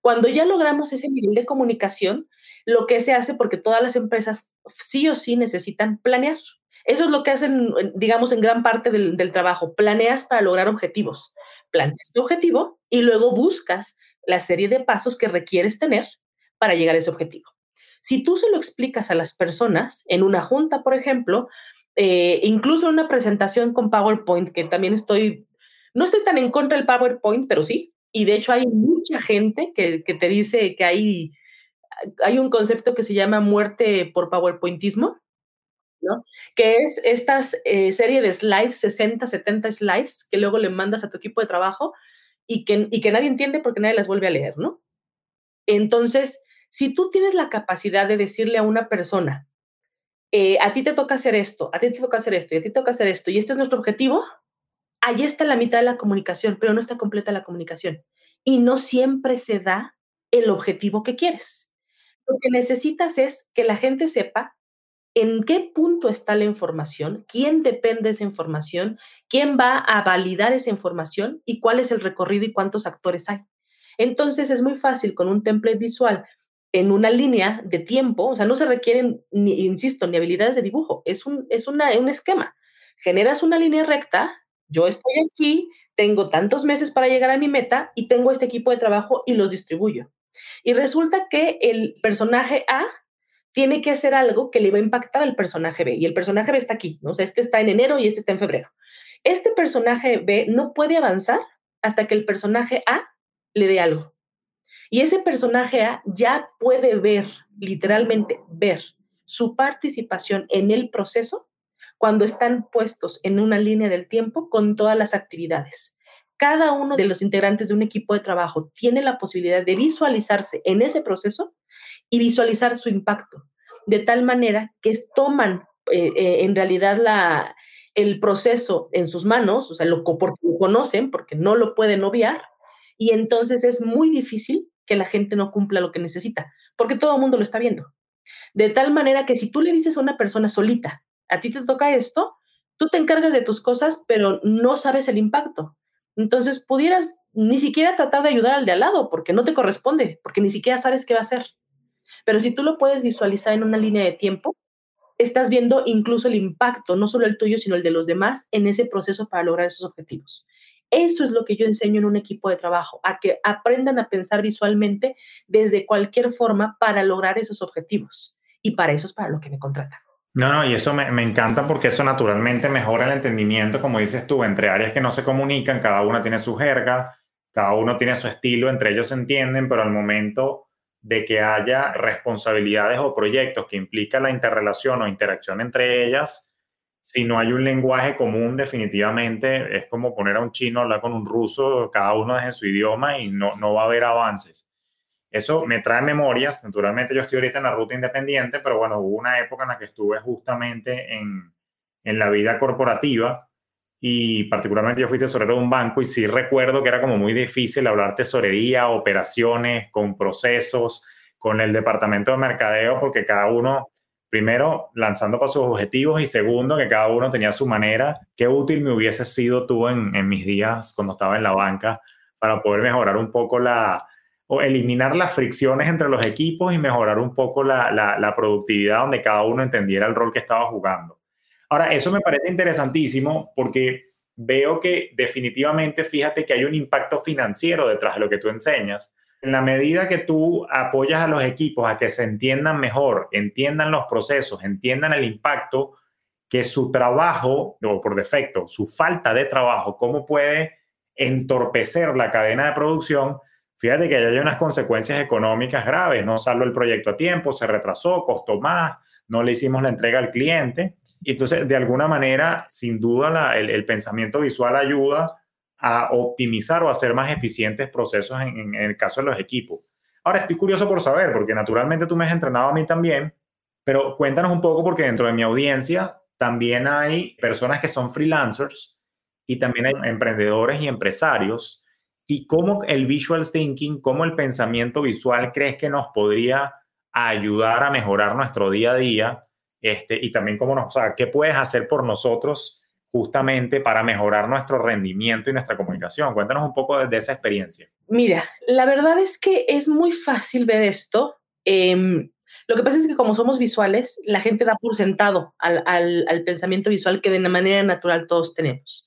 Cuando ya logramos ese nivel de comunicación, lo que se hace, porque todas las empresas sí o sí necesitan planear. Eso es lo que hacen, digamos, en gran parte del, trabajo. Planeas para lograr objetivos. Planteas tu objetivo y luego buscas la serie de pasos que requieres tener para llegar a ese objetivo. Si tú se lo explicas a las personas en una junta, por ejemplo, eh, incluso en una presentación con PowerPoint, que también estoy, no estoy tan en contra del PowerPoint, pero sí, y de hecho hay mucha gente que, que te dice que hay, hay un concepto que se llama muerte por PowerPointismo, que es esta eh, serie de slides, 60, 70 slides, que luego le mandas a tu equipo de trabajo y que, y que nadie entiende porque nadie las vuelve a leer, ¿no? Entonces, si tú tienes la capacidad de decirle a una persona eh, a ti te toca hacer esto, a ti te toca hacer esto y a ti te toca hacer esto y este es nuestro objetivo, ahí está la mitad de la comunicación, pero no está completa la comunicación. Y no siempre se da el objetivo que quieres. Lo que necesitas es que la gente sepa en qué punto está la información, quién depende de esa información, quién va a validar esa información y cuál es el recorrido y cuántos actores hay. Entonces es muy fácil con un template visual en una línea de tiempo, o sea, no se requieren, ni, insisto, ni habilidades de dibujo, es un, es una, un esquema. Generas una línea recta, yo estoy aquí, tengo tantos meses para llegar a mi meta y tengo este equipo de trabajo y los distribuyo. Y resulta que el personaje A tiene que hacer algo que le va a impactar al personaje B. Y el personaje B está aquí, ¿no? O sea, este está en enero y este está en febrero. Este personaje B no puede avanzar hasta que el personaje A le dé algo. Y ese personaje A ya puede ver, literalmente ver, su participación en el proceso cuando están puestos en una línea del tiempo con todas las actividades. Cada uno de los integrantes de un equipo de trabajo tiene la posibilidad de visualizarse en ese proceso y visualizar su impacto, de tal manera que toman eh, eh, en realidad la, el proceso en sus manos, o sea, lo, porque lo conocen, porque no lo pueden obviar, y entonces es muy difícil que la gente no cumpla lo que necesita, porque todo el mundo lo está viendo. De tal manera que si tú le dices a una persona solita, a ti te toca esto, tú te encargas de tus cosas, pero no sabes el impacto. Entonces pudieras ni siquiera tratar de ayudar al de al lado, porque no te corresponde, porque ni siquiera sabes qué va a hacer. Pero si tú lo puedes visualizar en una línea de tiempo, estás viendo incluso el impacto, no solo el tuyo, sino el de los demás en ese proceso para lograr esos objetivos. Eso es lo que yo enseño en un equipo de trabajo, a que aprendan a pensar visualmente desde cualquier forma para lograr esos objetivos. Y para eso es para lo que me contratan. No, no, y eso me, me, encanta porque eso naturalmente mejora el entendimiento, como dices tú, entre áreas que no se comunican, cada una tiene su jerga, cada uno tiene su estilo, entre ellos se entienden, pero al momento de que haya responsabilidades o proyectos que implican la interrelación o interacción entre ellas, si no hay un lenguaje común, definitivamente es como poner a un chino a hablar con un ruso, cada uno es su idioma y no, no va a haber avances. Eso me trae memorias, naturalmente yo estoy ahorita en la ruta independiente, pero bueno, hubo una época en la que estuve justamente en, en la vida corporativa y particularmente yo fui tesorero de un banco y sí recuerdo que era como muy difícil hablar tesorería, operaciones, con procesos, con el departamento de mercadeo, porque cada uno primero, lanzando para sus objetivos y segundo, que cada uno tenía su manera. Qué útil me hubiese sido tú en, mis días cuando estaba en la banca para poder mejorar un poco la, o eliminar las fricciones entre los equipos y mejorar un poco la, la, productividad donde cada uno entendiera el rol que estaba jugando. Ahora, eso me parece interesantísimo porque veo que definitivamente, fíjate que hay un impacto financiero detrás de lo que tú enseñas en la medida que tú apoyas a los equipos a que se entiendan mejor, entiendan los procesos, entiendan el impacto que su trabajo, o por defecto, su falta de trabajo, cómo puede entorpecer la cadena de producción, fíjate que hay unas consecuencias económicas graves, no salió el proyecto a tiempo, se retrasó, costó más, no le hicimos la entrega al cliente. Y entonces, de alguna manera, sin duda, el, el pensamiento visual ayuda a optimizar o hacer más eficientes procesos en, el caso de los equipos. Ahora, estoy curioso por saber, porque naturalmente tú me has entrenado a mí también, pero cuéntanos un poco porque dentro de mi audiencia también hay personas que son freelancers y también hay emprendedores y empresarios. ¿Y cómo el visual thinking, cómo el pensamiento visual crees que nos podría ayudar a mejorar nuestro día a día? Este, y también cómo nos, o sea, qué puedes hacer por nosotros justamente para mejorar nuestro rendimiento y nuestra comunicación. Cuéntanos un poco de, esa experiencia. Mira, la verdad es que es muy fácil ver esto. Em, lo que pasa es que como somos visuales, la gente da por sentado al, al, pensamiento visual que de una manera natural todos tenemos.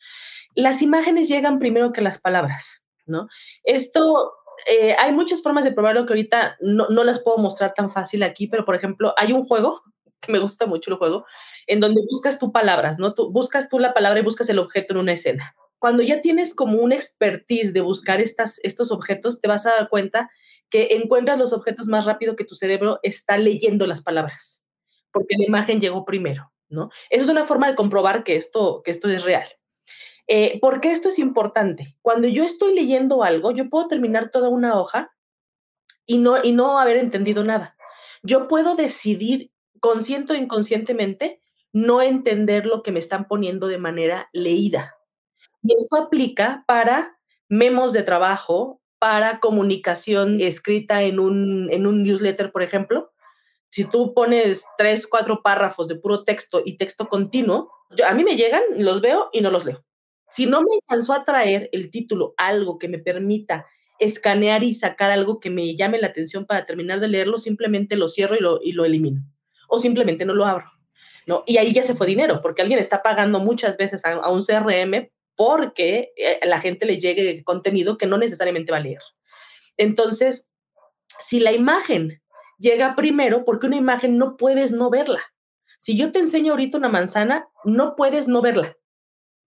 Las imágenes llegan primero que las palabras, ¿no? Esto, eh, hay muchas formas de probarlo que ahorita no, no las puedo mostrar tan fácil aquí, pero por ejemplo, hay un juego me gusta mucho el juego, en donde buscas tú palabras, ¿no? Tú buscas tú la palabra y buscas el objeto en una escena. Cuando ya tienes como un expertise de buscar estas, estos objetos, te vas a dar cuenta que encuentras los objetos más rápido que tu cerebro está leyendo las palabras, porque la imagen llegó primero, ¿no? Esa es una forma de comprobar que esto, que esto es real. Eh, ¿Por qué esto es importante? Cuando yo estoy leyendo algo, yo puedo terminar toda una hoja y no, y no haber entendido nada. Yo puedo decidir consciente o inconscientemente, no entender lo que me están poniendo de manera leída. Y esto aplica para memos de trabajo, para comunicación escrita en un, en un newsletter, por ejemplo. Si tú pones tres, cuatro párrafos de puro texto y texto continuo, a mí me llegan, los veo y no los leo. Si no me alcanzó a traer el título algo que me permita escanear y sacar algo que me llame la atención para terminar de leerlo, simplemente lo cierro y lo, y lo elimino. O simplemente no lo abro. ¿no? Y ahí ya se fue dinero, porque alguien está pagando muchas veces a, un CRM porque eh, la gente le llegue contenido que no necesariamente va a leer. Entonces, si la imagen llega primero, porque una imagen no puedes no verla. Si yo te enseño ahorita una manzana, no puedes no verla.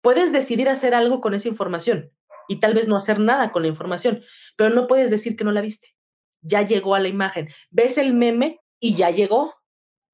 Puedes decidir hacer algo con esa información y tal vez no hacer nada con la información, pero no puedes decir que no la viste. Ya llegó a la imagen. Ves el meme y ya llegó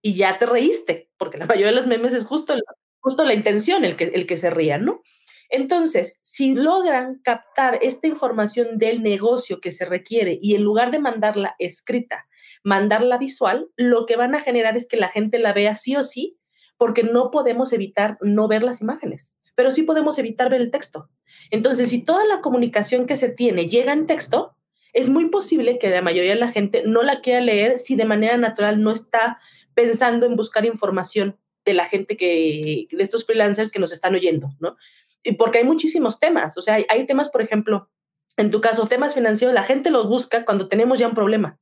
y ya te reíste, porque la mayoría de los memes es justo, justo la intención el que, el que se rían, ¿no? Entonces, si logran captar esta información del negocio que se requiere y en lugar de mandarla escrita, mandarla visual, lo que van a generar es que la gente la vea sí o sí, porque no podemos evitar no ver las imágenes, pero sí podemos evitar ver el texto. Entonces, si toda la comunicación que se tiene llega en texto, es muy posible que la mayoría de la gente no la quiera leer si de manera natural no está pensando en buscar información de la gente que, de estos freelancers que nos están oyendo, ¿no? Y porque hay muchísimos temas, o sea, hay, hay temas, por ejemplo, en tu caso, temas financieros, la gente los busca cuando tenemos ya un problema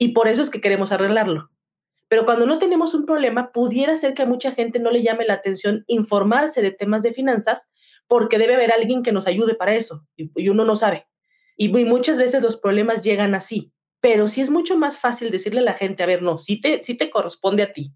y por eso es que queremos arreglarlo. Pero cuando no tenemos un problema, pudiera ser que a mucha gente no le llame la atención informarse de temas de finanzas porque debe haber alguien que nos ayude para eso y, uno no sabe. Y, muchas veces los problemas llegan así. Pero sí es mucho más fácil decirle a la gente, a ver, no, sí te, sí te corresponde a ti.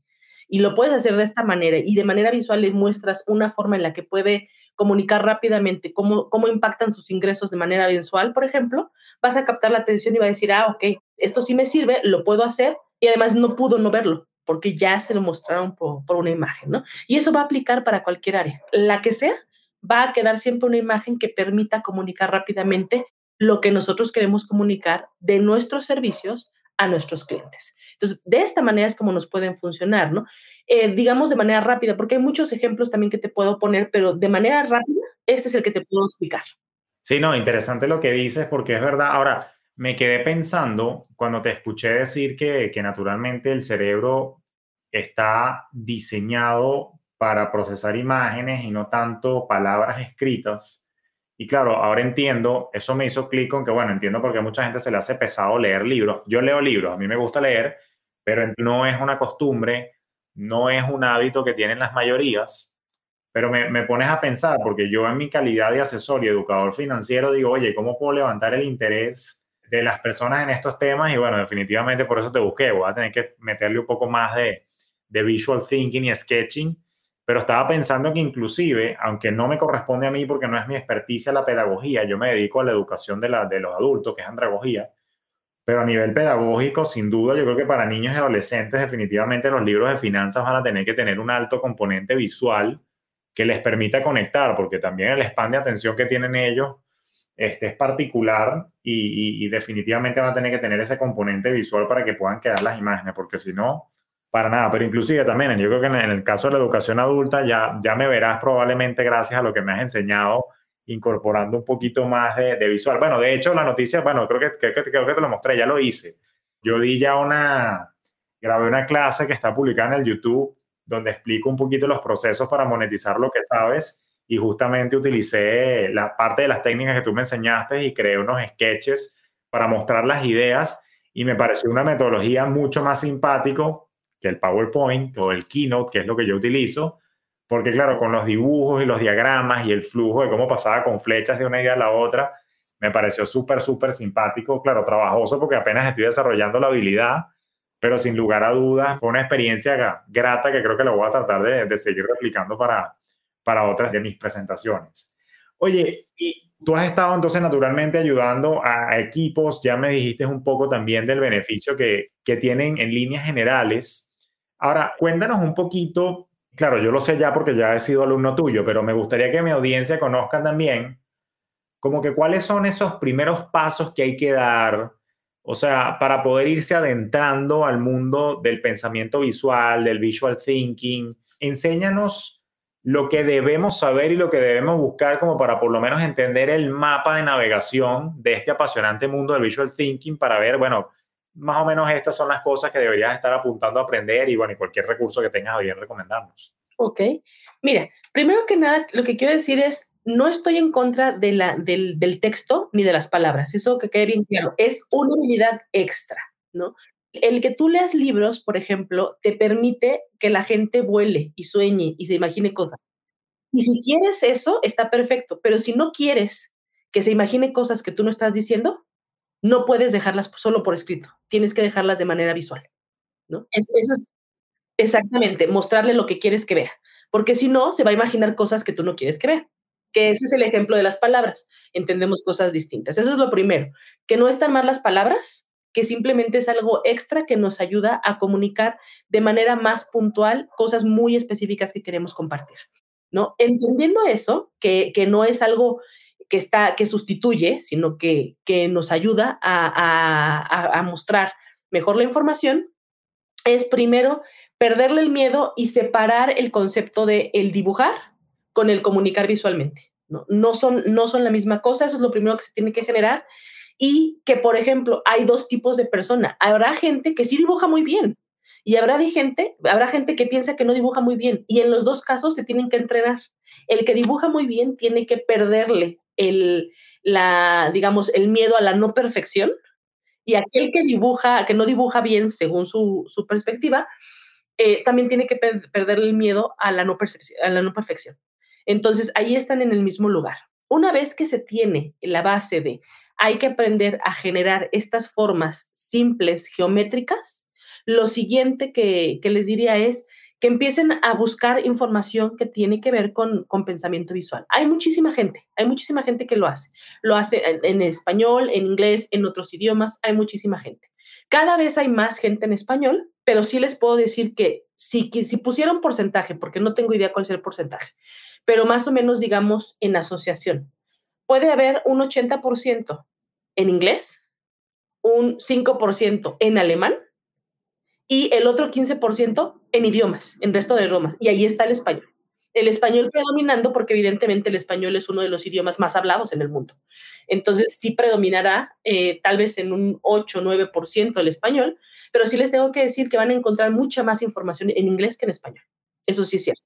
Y lo puedes hacer de esta manera y de manera visual le muestras una forma en la que puede comunicar rápidamente cómo, cómo impactan sus ingresos de manera mensual, por ejemplo, vas a captar la atención y va a decir, ah, ok, esto sí me sirve, lo puedo hacer y además no pudo no verlo porque ya se lo mostraron por, por una imagen, ¿no? Y eso va a aplicar para cualquier área, la que sea, va a quedar siempre una imagen que permita comunicar rápidamente lo que nosotros queremos comunicar de nuestros servicios a nuestros clientes. Entonces, de esta manera es como nos pueden funcionar, ¿no? Eh, digamos de manera rápida, porque hay muchos ejemplos también que te puedo poner, pero de manera rápida, este es el que te puedo explicar. Sí, no, interesante lo que dices, porque es verdad. Ahora, me quedé pensando cuando te escuché decir que, que naturalmente el cerebro está diseñado para procesar imágenes y no tanto palabras escritas. Y claro, ahora entiendo, eso me hizo clic con que, bueno, entiendo por qué a mucha gente se le hace pesado leer libros. Yo leo libros, a mí me gusta leer, pero no es una costumbre, no es un hábito que tienen las mayorías. Pero me, me pones a pensar, porque yo en mi calidad de asesor y educador financiero digo, oye, ¿cómo puedo levantar el interés de las personas en estos temas? Y bueno, definitivamente por eso te busqué, voy a tener que meterle un poco más de, de visual thinking y sketching pero estaba pensando que inclusive, aunque no me corresponde a mí porque no es mi experticia la pedagogía, yo me dedico a la educación de, la, de los adultos, que es andragogía, pero a nivel pedagógico, sin duda, yo creo que para niños y adolescentes definitivamente los libros de finanzas van a tener que tener un alto componente visual que les permita conectar, porque también el span de atención que tienen ellos este, es particular y, y definitivamente van a tener que tener ese componente visual para que puedan quedar las imágenes, porque si no, para nada, pero inclusive también, yo creo que en el caso de la educación adulta ya, ya me verás probablemente gracias a lo que me has enseñado, incorporando un poquito más de, visual. Bueno, de hecho, la noticia, bueno, creo que, creo, que, creo que te lo mostré, ya lo hice. Yo di ya una, grabé una clase que está publicada en el YouTube donde explico un poquito los procesos para monetizar lo que sabes y justamente utilicé la parte de las técnicas que tú me enseñaste y creé unos sketches para mostrar las ideas y me pareció una metodología mucho más simpático el PowerPoint o el Keynote, que es lo que yo utilizo, porque claro, con los dibujos y los diagramas y el flujo de cómo pasaba con flechas de una idea a la otra, me pareció súper, súper simpático, claro, trabajoso porque apenas estoy desarrollando la habilidad, pero sin lugar a dudas fue una experiencia grata que creo que lo voy a tratar de, de seguir replicando para, para otras de mis presentaciones. Oye, y tú has estado entonces naturalmente ayudando a, equipos, ya me dijiste un poco también del beneficio que, que tienen en líneas generales Ahora, cuéntanos un poquito, claro, yo lo sé ya porque ya he sido alumno tuyo, pero me gustaría que mi audiencia conozca también como que cuáles son esos primeros pasos que hay que dar O sea, para poder irse adentrando al mundo del pensamiento visual, del visual thinking, enséñanos lo que debemos saber y lo que debemos buscar como para por lo menos entender el mapa de navegación de este apasionante mundo del visual thinking para ver, bueno, más o menos estas son las cosas que deberías estar apuntando a aprender y bueno, y cualquier recurso que tengas a bien recomendarnos. Ok, mira, primero que nada, lo que quiero decir es, no estoy en contra de la, del, del texto ni de las palabras, eso que quede bien claro, es una habilidad extra, ¿no? El que tú leas libros, por ejemplo, te permite que la gente vuele y sueñe y se imagine cosas. Y si quieres eso, está perfecto, pero si no quieres que se imagine cosas que tú no estás diciendo, no puedes dejarlas solo por escrito, tienes que dejarlas de manera visual, ¿no? eso es exactamente, mostrarle lo que quieres que vea, porque si no, se va a imaginar cosas que tú no quieres que vea, que ese es el ejemplo de las palabras, entendemos cosas distintas. Eso es lo primero, que no están mal las palabras, que simplemente es algo extra que nos ayuda a comunicar de manera más puntual cosas muy específicas que queremos compartir, ¿no? Entendiendo eso, que, que no es algo que, está, que sustituye, sino que, que nos ayuda a, a, a mostrar mejor la información, es primero perderle el miedo y separar el concepto de el dibujar con el comunicar visualmente. ¿no? No, son, no son la misma cosa, eso es lo primero que se tiene que generar y que, por ejemplo, hay dos tipos de persona. Habrá gente que sí dibuja muy bien y habrá gente, habrá gente que piensa que no dibuja muy bien y en los dos casos se tienen que entrenar. El que dibuja muy bien tiene que perderle el, la, digamos, el miedo a la no perfección y aquel que dibuja, que no dibuja bien según su, su perspectiva, eh, también tiene que per perderle el miedo a la, no a la no perfección. Entonces, ahí están en el mismo lugar. Una vez que se tiene la base de hay que aprender a generar estas formas simples, geométricas. Lo siguiente que, les diría es que empiecen a buscar información que tiene que ver con, con, pensamiento visual. Hay muchísima gente, hay muchísima gente que lo hace. Lo hace en, español, en inglés, en otros idiomas, hay muchísima gente. Cada vez hay más gente en español, pero sí les puedo decir que si, si pusiera un porcentaje, porque no tengo idea cuál es el porcentaje, pero más o menos digamos en asociación, puede haber un 80% en inglés, un 5% en alemán y el otro 15% en idiomas, en resto de idiomas. Y ahí está el español. El español predominando porque evidentemente el español es uno de los idiomas más hablados en el mundo. Entonces sí predominará eh, tal vez en un 8 o 9% el español, pero sí les tengo que decir que van a encontrar mucha más información en inglés que en español. Eso sí es cierto.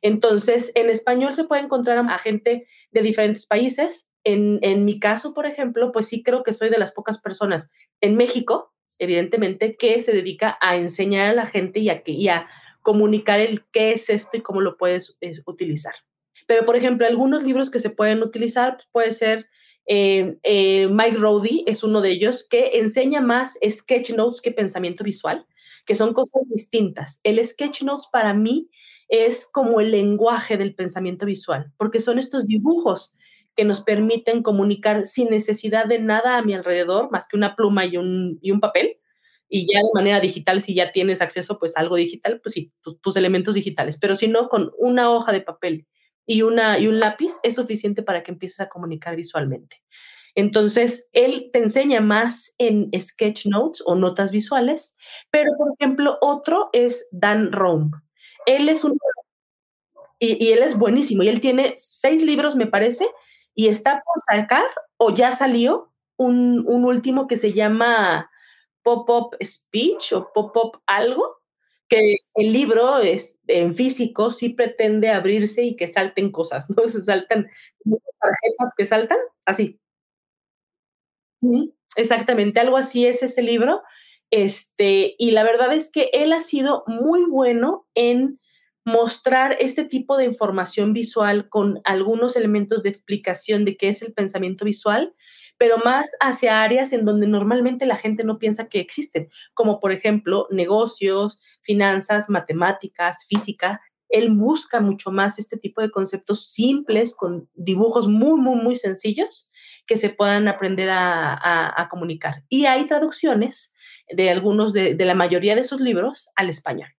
Entonces, en español se puede encontrar a gente de diferentes países. En, en mi caso, por ejemplo, pues sí creo que soy de las pocas personas en México, evidentemente, que se dedica a enseñar a la gente y a, comunicar el qué es esto y cómo lo puedes eh, utilizar. Pero, por ejemplo, algunos libros que se pueden utilizar pues, puede ser eh, eh, Mike Rowdy es uno de ellos que enseña más sketch notes que pensamiento visual, que son cosas distintas. El sketch notes para mí es como el lenguaje del pensamiento visual, porque son estos dibujos que nos permiten comunicar sin necesidad de nada a mi alrededor, más que una pluma y un, y un papel. Y ya de manera digital, si ya tienes acceso pues a algo digital, pues sí, tus, elementos digitales. Pero si no, con una hoja de papel y, una, y un lápiz es suficiente para que empieces a comunicar visualmente. Entonces, él te enseña más en sketch notes o notas visuales, pero por ejemplo, otro es Dan Rome. Él es un... Y, y, él es buenísimo. Y él tiene seis libros, me parece, y está por sacar, o ya salió, un, un último que se llama Pop-Up Speech o Pop-Up algo, que el libro es, en físico sí pretende abrirse y que salten cosas, ¿no? Se saltan tarjetas que saltan, así. Exactamente, algo así es ese libro. Este, y la verdad es que él ha sido muy bueno en mostrar este tipo de información visual con algunos elementos de explicación de qué es el pensamiento visual, pero más hacia áreas en donde normalmente la gente no piensa que existen, como por ejemplo negocios, finanzas, matemáticas, física. Él busca mucho más este tipo de conceptos simples, con dibujos muy, muy, muy sencillos que se puedan aprender a, a comunicar. Y hay traducciones de algunos, de, de la mayoría de esos libros al español.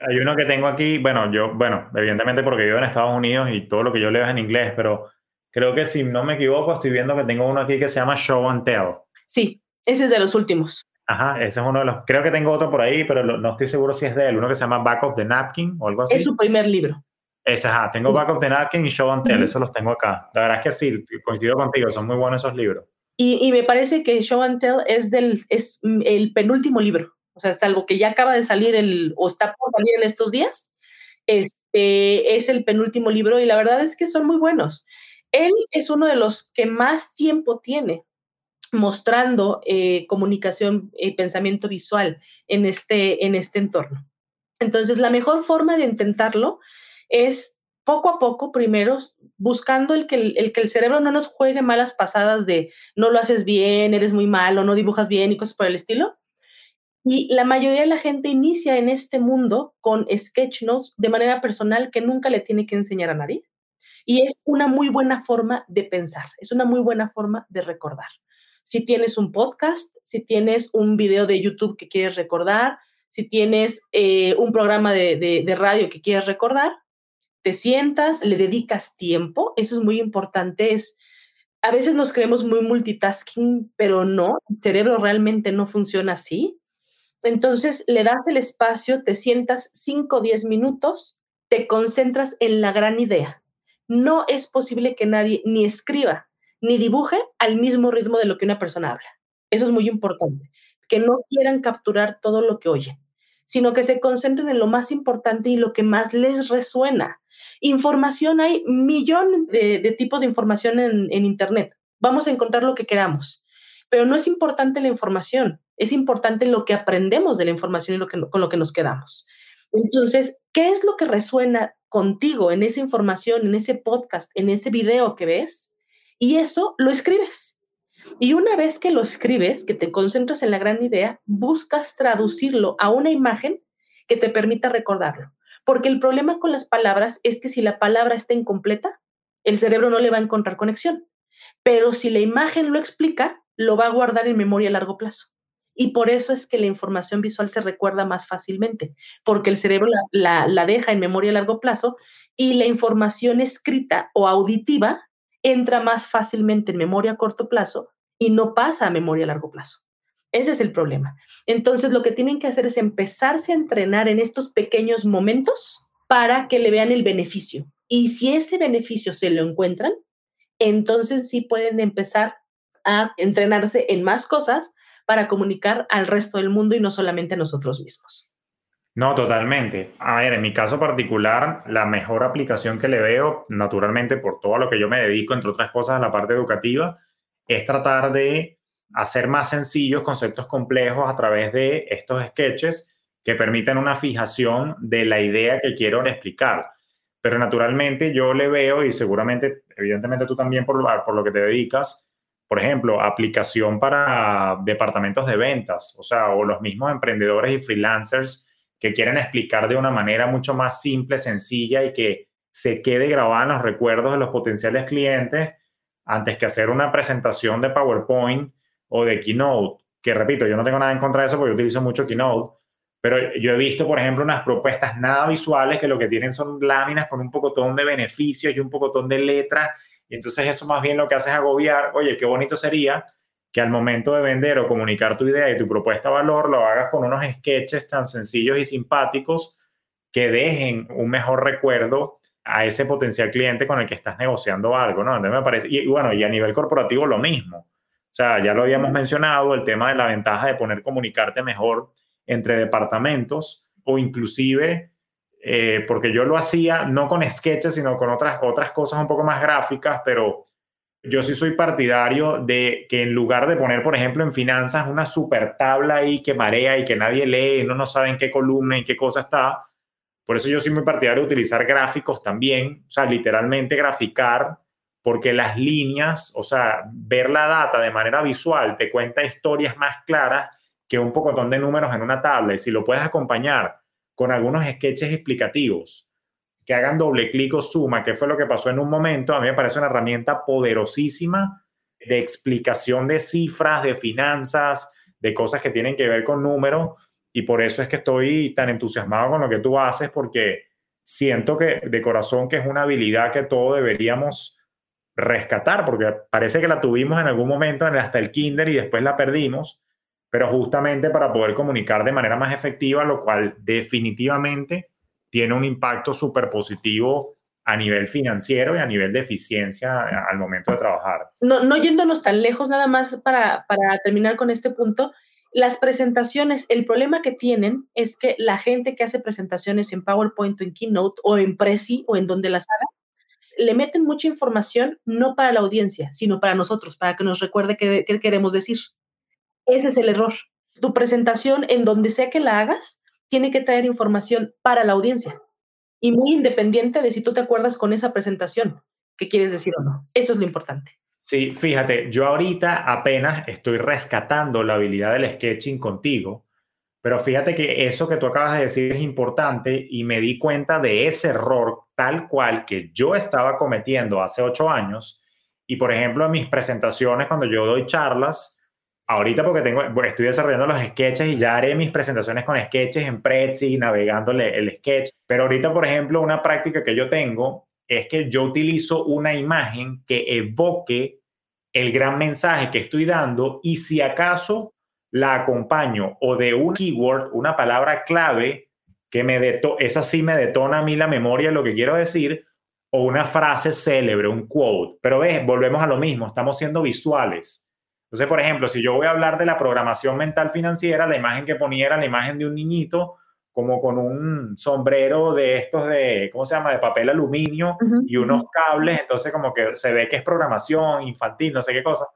Hay uno que tengo aquí, bueno, yo, bueno, evidentemente porque vivo en Estados Unidos y todo lo que yo leo es en inglés, pero creo que si no me equivoco, estoy viendo que tengo uno aquí que se llama Show and Tell. Sí, Ese es de los últimos. Ajá, ese es uno de los. Creo que tengo otro por ahí, pero no estoy seguro si es de él. Uno que se llama Back of the Napkin o algo así. Es su primer libro. Ese, ajá. Tengo Back of the Napkin y Show and Tell, esos los tengo acá. La verdad es que sí, coincido contigo, son muy buenos esos libros. Y, y me parece que Show and Tell es, del, es el penúltimo libro. O sea, es algo que ya acaba de salir el, o está por salir en estos días. Este es el penúltimo libro y la verdad es que son muy buenos. Él es uno de los que más tiempo tiene mostrando eh, comunicación y pensamiento visual en este, en este entorno. Entonces, la mejor forma de intentarlo es poco a poco, primero, buscando el que el, que el cerebro no nos juegue malas pasadas de no lo haces bien, eres muy malo, no dibujas bien y cosas por el estilo. Y la mayoría de la gente inicia en este mundo con sketch notes de manera personal que nunca le tiene que enseñar a nadie. Y es una muy buena forma de pensar, es una muy buena forma de recordar si tienes un podcast, si tienes un video de YouTube que quieres recordar, si tienes eh, un programa de, de radio que quieres recordar, te sientas, le dedicas tiempo, eso es muy importante, es a veces nos creemos muy multitasking, pero no, el cerebro realmente no funciona así. Entonces le das el espacio, te sientas 5 o 10 minutos, te concentras en la gran idea. No es posible que nadie ni escriba ni dibuje al mismo ritmo de lo que una persona habla. Eso es muy importante, que no quieran capturar todo lo que oyen, sino que se concentren en lo más importante y lo que más les resuena. Información, hay millones de, tipos de información en, Internet. Vamos a encontrar lo que queramos, pero no es importante la información, es importante lo que aprendemos de la información y lo que, con lo que nos quedamos. Entonces, ¿qué es lo que resuena contigo en esa información, en ese podcast, en ese video que ves? Y eso lo escribes. Y una vez que lo escribes, que te concentras en la gran idea, buscas traducirlo a una imagen que te permita recordarlo. Porque el problema con las palabras es que si la palabra está incompleta, el cerebro no le va a encontrar conexión. Pero si la imagen lo explica, lo va a guardar en memoria a largo plazo. Y por eso es que la información visual se recuerda más fácilmente, porque el cerebro la, la deja en memoria a largo plazo y la información escrita o auditiva entra más fácilmente en memoria a corto plazo y no pasa a memoria a largo plazo. Ese es el problema. Entonces, lo que tienen que hacer es empezarse a entrenar en estos pequeños momentos para que le vean el beneficio. Y si ese beneficio se lo encuentran, entonces sí pueden empezar a entrenarse en más cosas para comunicar al resto del mundo y no solamente a nosotros mismos. No, totalmente. A ver, en mi caso particular, la mejor aplicación que le veo, naturalmente por todo lo que yo me dedico, entre otras cosas, a la parte educativa, es tratar de hacer más sencillos conceptos complejos a través de estos sketches que permiten una fijación de la idea que quiero explicar. Pero naturalmente yo le veo, y seguramente, evidentemente tú también por, por lo que te dedicas, por ejemplo, aplicación para departamentos de ventas, o sea, o los mismos emprendedores y freelancers que quieren explicar de una manera mucho más simple, sencilla y que se quede grabada en los recuerdos de los potenciales clientes antes que hacer una presentación de PowerPoint o de Keynote, que repito, yo no tengo nada en contra de eso porque yo utilizo mucho Keynote, pero yo he visto, por ejemplo, unas propuestas nada visuales que lo que tienen son láminas con un pocotón de beneficios y un pocotón de letras, y entonces eso más bien lo que hace es agobiar, oye, qué bonito sería que al momento de vender o comunicar tu idea y tu propuesta de valor lo hagas con unos sketches tan sencillos y simpáticos que dejen un mejor recuerdo a ese potencial cliente con el que estás negociando algo, ¿no? Entonces me parece, y, bueno, y a nivel corporativo lo mismo. O sea, ya lo habíamos mencionado, el tema de la ventaja de poner comunicarte mejor entre departamentos o inclusive, eh, porque yo lo hacía no con sketches, sino con otras, otras cosas un poco más gráficas, pero yo sí soy partidario de que en lugar de poner, por ejemplo, en finanzas una super tabla ahí que marea y que nadie lee, no, no sabe en qué columna, en qué cosa está, por eso yo soy muy partidario de utilizar gráficos también, o sea, literalmente graficar, porque las líneas, o sea, ver la data de manera visual te cuenta historias más claras que un pocotón de números en una tabla. Y si lo puedes acompañar con algunos sketches explicativos, que hagan doble clic o suma, que fue lo que pasó en un momento, a mí me parece una herramienta poderosísima de explicación de cifras, de finanzas, de cosas que tienen que ver con números. Y por eso es que estoy tan entusiasmado con lo que tú haces, porque siento que de corazón que es una habilidad que todos deberíamos rescatar, porque parece que la tuvimos en algún momento hasta el kinder y después la perdimos, pero justamente para poder comunicar de manera más efectiva, lo cual definitivamente tiene un impacto súper positivo a nivel financiero y a nivel de eficiencia al momento de trabajar. No, no yéndonos tan lejos, nada más para, para terminar con este punto, las presentaciones, el problema que tienen es que la gente que hace presentaciones en PowerPoint o en Keynote o en Prezi o en donde las haga, le meten mucha información no para la audiencia, sino para nosotros, para que nos recuerde qué, qué queremos decir. Ese es el error. Tu presentación, en donde sea que la hagas, tiene que traer información para la audiencia y muy independiente de si tú te acuerdas con esa presentación, qué quieres decir o no. Eso es lo importante. Sí, fíjate, yo ahorita apenas estoy rescatando la habilidad del sketching contigo, pero fíjate que eso que tú acabas de decir es importante y me di cuenta de ese error tal cual que yo estaba cometiendo hace ocho años. Y por ejemplo, en mis presentaciones, cuando yo doy charlas, ahorita porque tengo, estoy desarrollando los sketches y ya haré mis presentaciones con sketches en Prezi, navegándole el sketch. Pero ahorita, por ejemplo, una práctica que yo tengo es que yo utilizo una imagen que evoque el gran mensaje que estoy dando y si acaso la acompaño o de un keyword, una palabra clave que me deto esa sí me detona a mí la memoria lo que quiero decir, o una frase célebre, un quote. Pero ves, volvemos a lo mismo, estamos siendo visuales. Entonces, por ejemplo, si yo voy a hablar de la programación mental financiera, la imagen que ponía era la imagen de un niñito como con un sombrero de estos de, ¿cómo se llama?, de papel aluminio y unos cables, entonces como que se ve que es programación infantil, no sé qué cosa,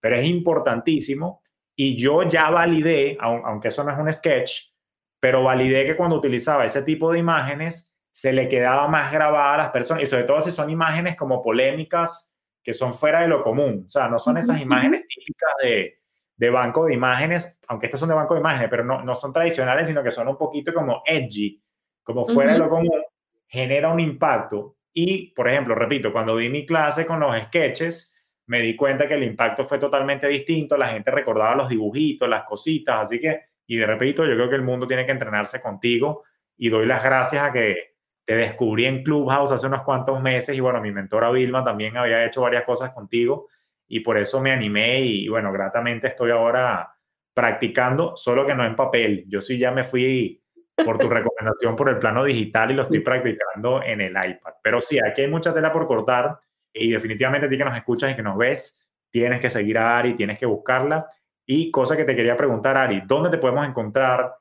pero es importantísimo y yo ya validé, aunque eso no es un sketch, pero validé que cuando utilizaba ese tipo de imágenes se le quedaba más grabada a las personas, y sobre todo si son imágenes como polémicas que son fuera de lo común, o sea, no son esas imágenes típicas de, de banco de imágenes, aunque estas son de banco de imágenes, pero no, no son tradicionales, sino que son un poquito como edgy, como fuera de lo común, genera un impacto. Y, por ejemplo, repito, cuando di mi clase con los sketches, me di cuenta que el impacto fue totalmente distinto, la gente recordaba los dibujitos, las cositas, así que, y de repito, yo creo que el mundo tiene que entrenarse contigo y doy las gracias a que te descubrí en Clubhouse hace unos cuantos meses y bueno, mi mentora Vilma también había hecho varias cosas contigo y por eso me animé y bueno, gratamente estoy ahora practicando, solo que no en papel. Yo sí ya me fui por tu recomendación por el plano digital y lo estoy practicando en el iPad. Pero sí, aquí hay mucha tela por cortar y definitivamente a ti que nos escuchas y que nos ves, tienes que seguir a Ari, tienes que buscarla. Y cosa que te quería preguntar, Ari, ¿dónde te podemos encontrar?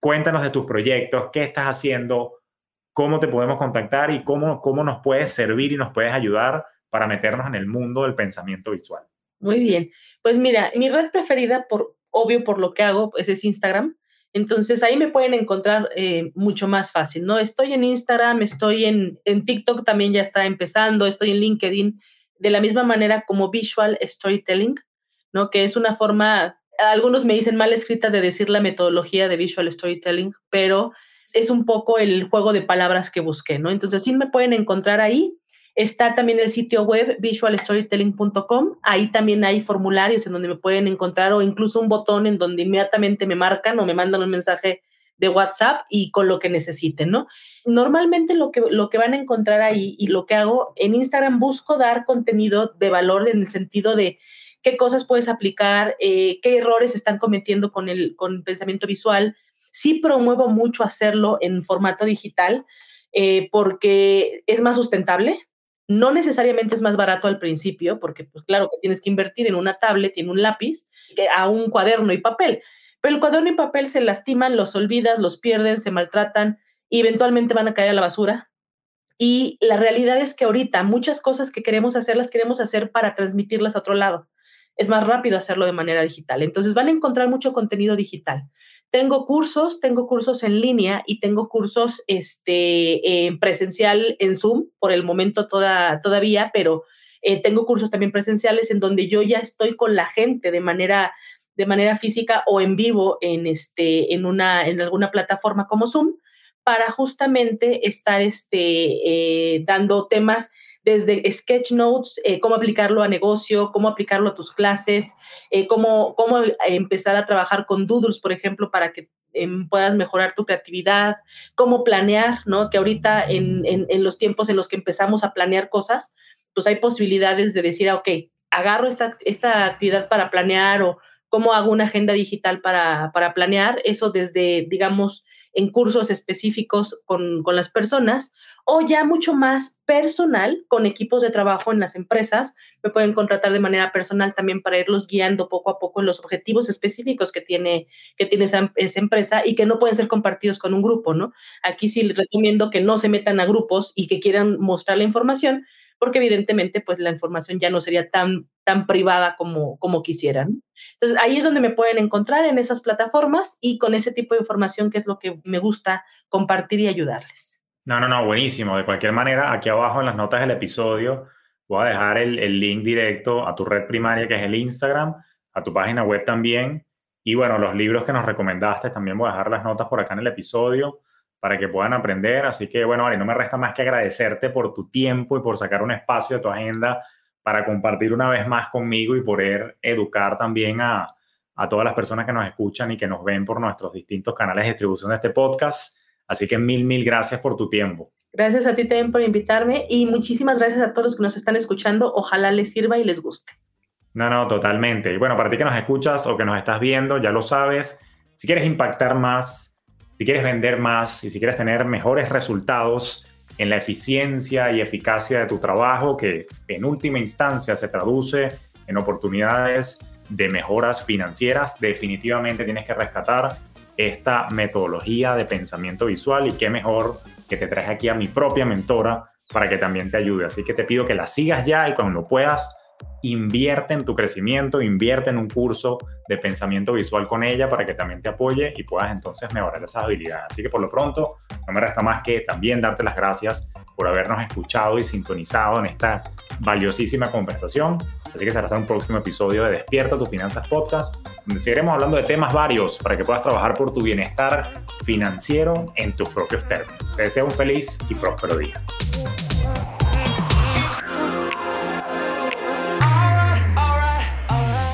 Cuéntanos de tus proyectos, qué estás haciendo, cómo te podemos contactar y cómo, cómo nos puedes servir y nos puedes ayudar para meternos en el mundo del pensamiento visual. Muy bien. Pues mira, mi red preferida, por obvio por lo que hago, pues es Instagram. Entonces ahí me pueden encontrar eh, mucho más fácil, ¿no? Estoy en Instagram, estoy en, en TikTok también ya está empezando, estoy en LinkedIn, de la misma manera como Visual Storytelling, ¿no? Que es una forma, algunos me dicen mal escrita de decir la metodología de Visual Storytelling, pero es un poco el juego de palabras que busqué, ¿no? Entonces sí me pueden encontrar ahí. Está también el sitio web visualstorytelling.com. Ahí también hay formularios en donde me pueden encontrar o incluso un botón en donde inmediatamente me marcan o me mandan un mensaje de WhatsApp y con lo que necesiten, ¿no? Normalmente lo que, lo que van a encontrar ahí y lo que hago en Instagram busco dar contenido de valor en el sentido de qué cosas puedes aplicar, eh, qué errores están cometiendo con el, con pensamiento visual. Sí promuevo mucho hacerlo en formato digital eh, porque es más sustentable, no necesariamente es más barato al principio, porque pues claro que tienes que invertir en una tablet y en un lápiz que a un cuaderno y papel. Pero el cuaderno y papel se lastiman, los olvidas, los pierden, se maltratan y eventualmente van a caer a la basura. Y la realidad es que ahorita muchas cosas que queremos hacer las queremos hacer para transmitirlas a otro lado. Es más rápido hacerlo de manera digital. Entonces van a encontrar mucho contenido digital. Tengo cursos, tengo cursos en línea y tengo cursos este, en presencial en Zoom, por el momento toda, todavía, pero eh, tengo cursos también presenciales en donde yo ya estoy con la gente de manera, de manera física o en vivo en, este, en, una, en alguna plataforma como Zoom para justamente estar este, eh, dando temas desde sketch notes, eh, cómo aplicarlo a negocio, cómo aplicarlo a tus clases, eh, cómo, cómo empezar a trabajar con doodles, por ejemplo, para que em, puedas mejorar tu creatividad, cómo planear, ¿no? Que ahorita en, en, los tiempos en los que empezamos a planear cosas, pues hay posibilidades de decir, ah, ok, agarro esta, esta actividad para planear o cómo hago una agenda digital para, para planear, eso desde, digamos, en cursos específicos con, con, las personas o ya mucho más personal con equipos de trabajo en las empresas. Me pueden contratar de manera personal también para irlos guiando poco a poco en los objetivos específicos que tiene, que tiene esa, esa empresa y que no pueden ser compartidos con un grupo, ¿no? Aquí sí les recomiendo que no se metan a grupos y que quieran mostrar la información, porque evidentemente pues la información ya no sería tan, tan privada como, como quisieran. Entonces ahí es donde me pueden encontrar en esas plataformas y con ese tipo de información que es lo que me gusta compartir y ayudarles. No, no, no, buenísimo. De cualquier manera, aquí abajo en las notas del episodio voy a dejar el, el link directo a tu red primaria que es el Instagram, a tu página web también. Y bueno, los libros que nos recomendaste también voy a dejar las notas por acá en el episodio para que puedan aprender. Así que, bueno, Ari, no me resta más que agradecerte por tu tiempo y por sacar un espacio de tu agenda para compartir una vez más conmigo y poder educar también a, a todas las personas que nos escuchan y que nos ven por nuestros distintos canales de distribución de este podcast. Así que mil, mil gracias por tu tiempo. Gracias a ti también por invitarme y muchísimas gracias a todos los que nos están escuchando. Ojalá les sirva y les guste. No, no, totalmente. Y bueno, para ti que nos escuchas o que nos estás viendo, ya lo sabes, si quieres impactar más si quieres vender más y si quieres tener mejores resultados en la eficiencia y eficacia de tu trabajo, que en última instancia se traduce en oportunidades de mejoras financieras, definitivamente tienes que rescatar esta metodología de pensamiento visual y qué mejor que te traes aquí a mi propia mentora para que también te ayude. Así que te pido que la sigas ya y cuando puedas invierte en tu crecimiento, invierte en un curso de pensamiento visual con ella para que también te apoye y puedas entonces mejorar esas habilidades. Así que por lo pronto, no me resta más que también darte las gracias por habernos escuchado y sintonizado en esta valiosísima conversación. Así que será hasta un próximo episodio de Despierta tus Finanzas Podcast, donde seguiremos hablando de temas varios para que puedas trabajar por tu bienestar financiero en tus propios términos. Te deseo un feliz y próspero día.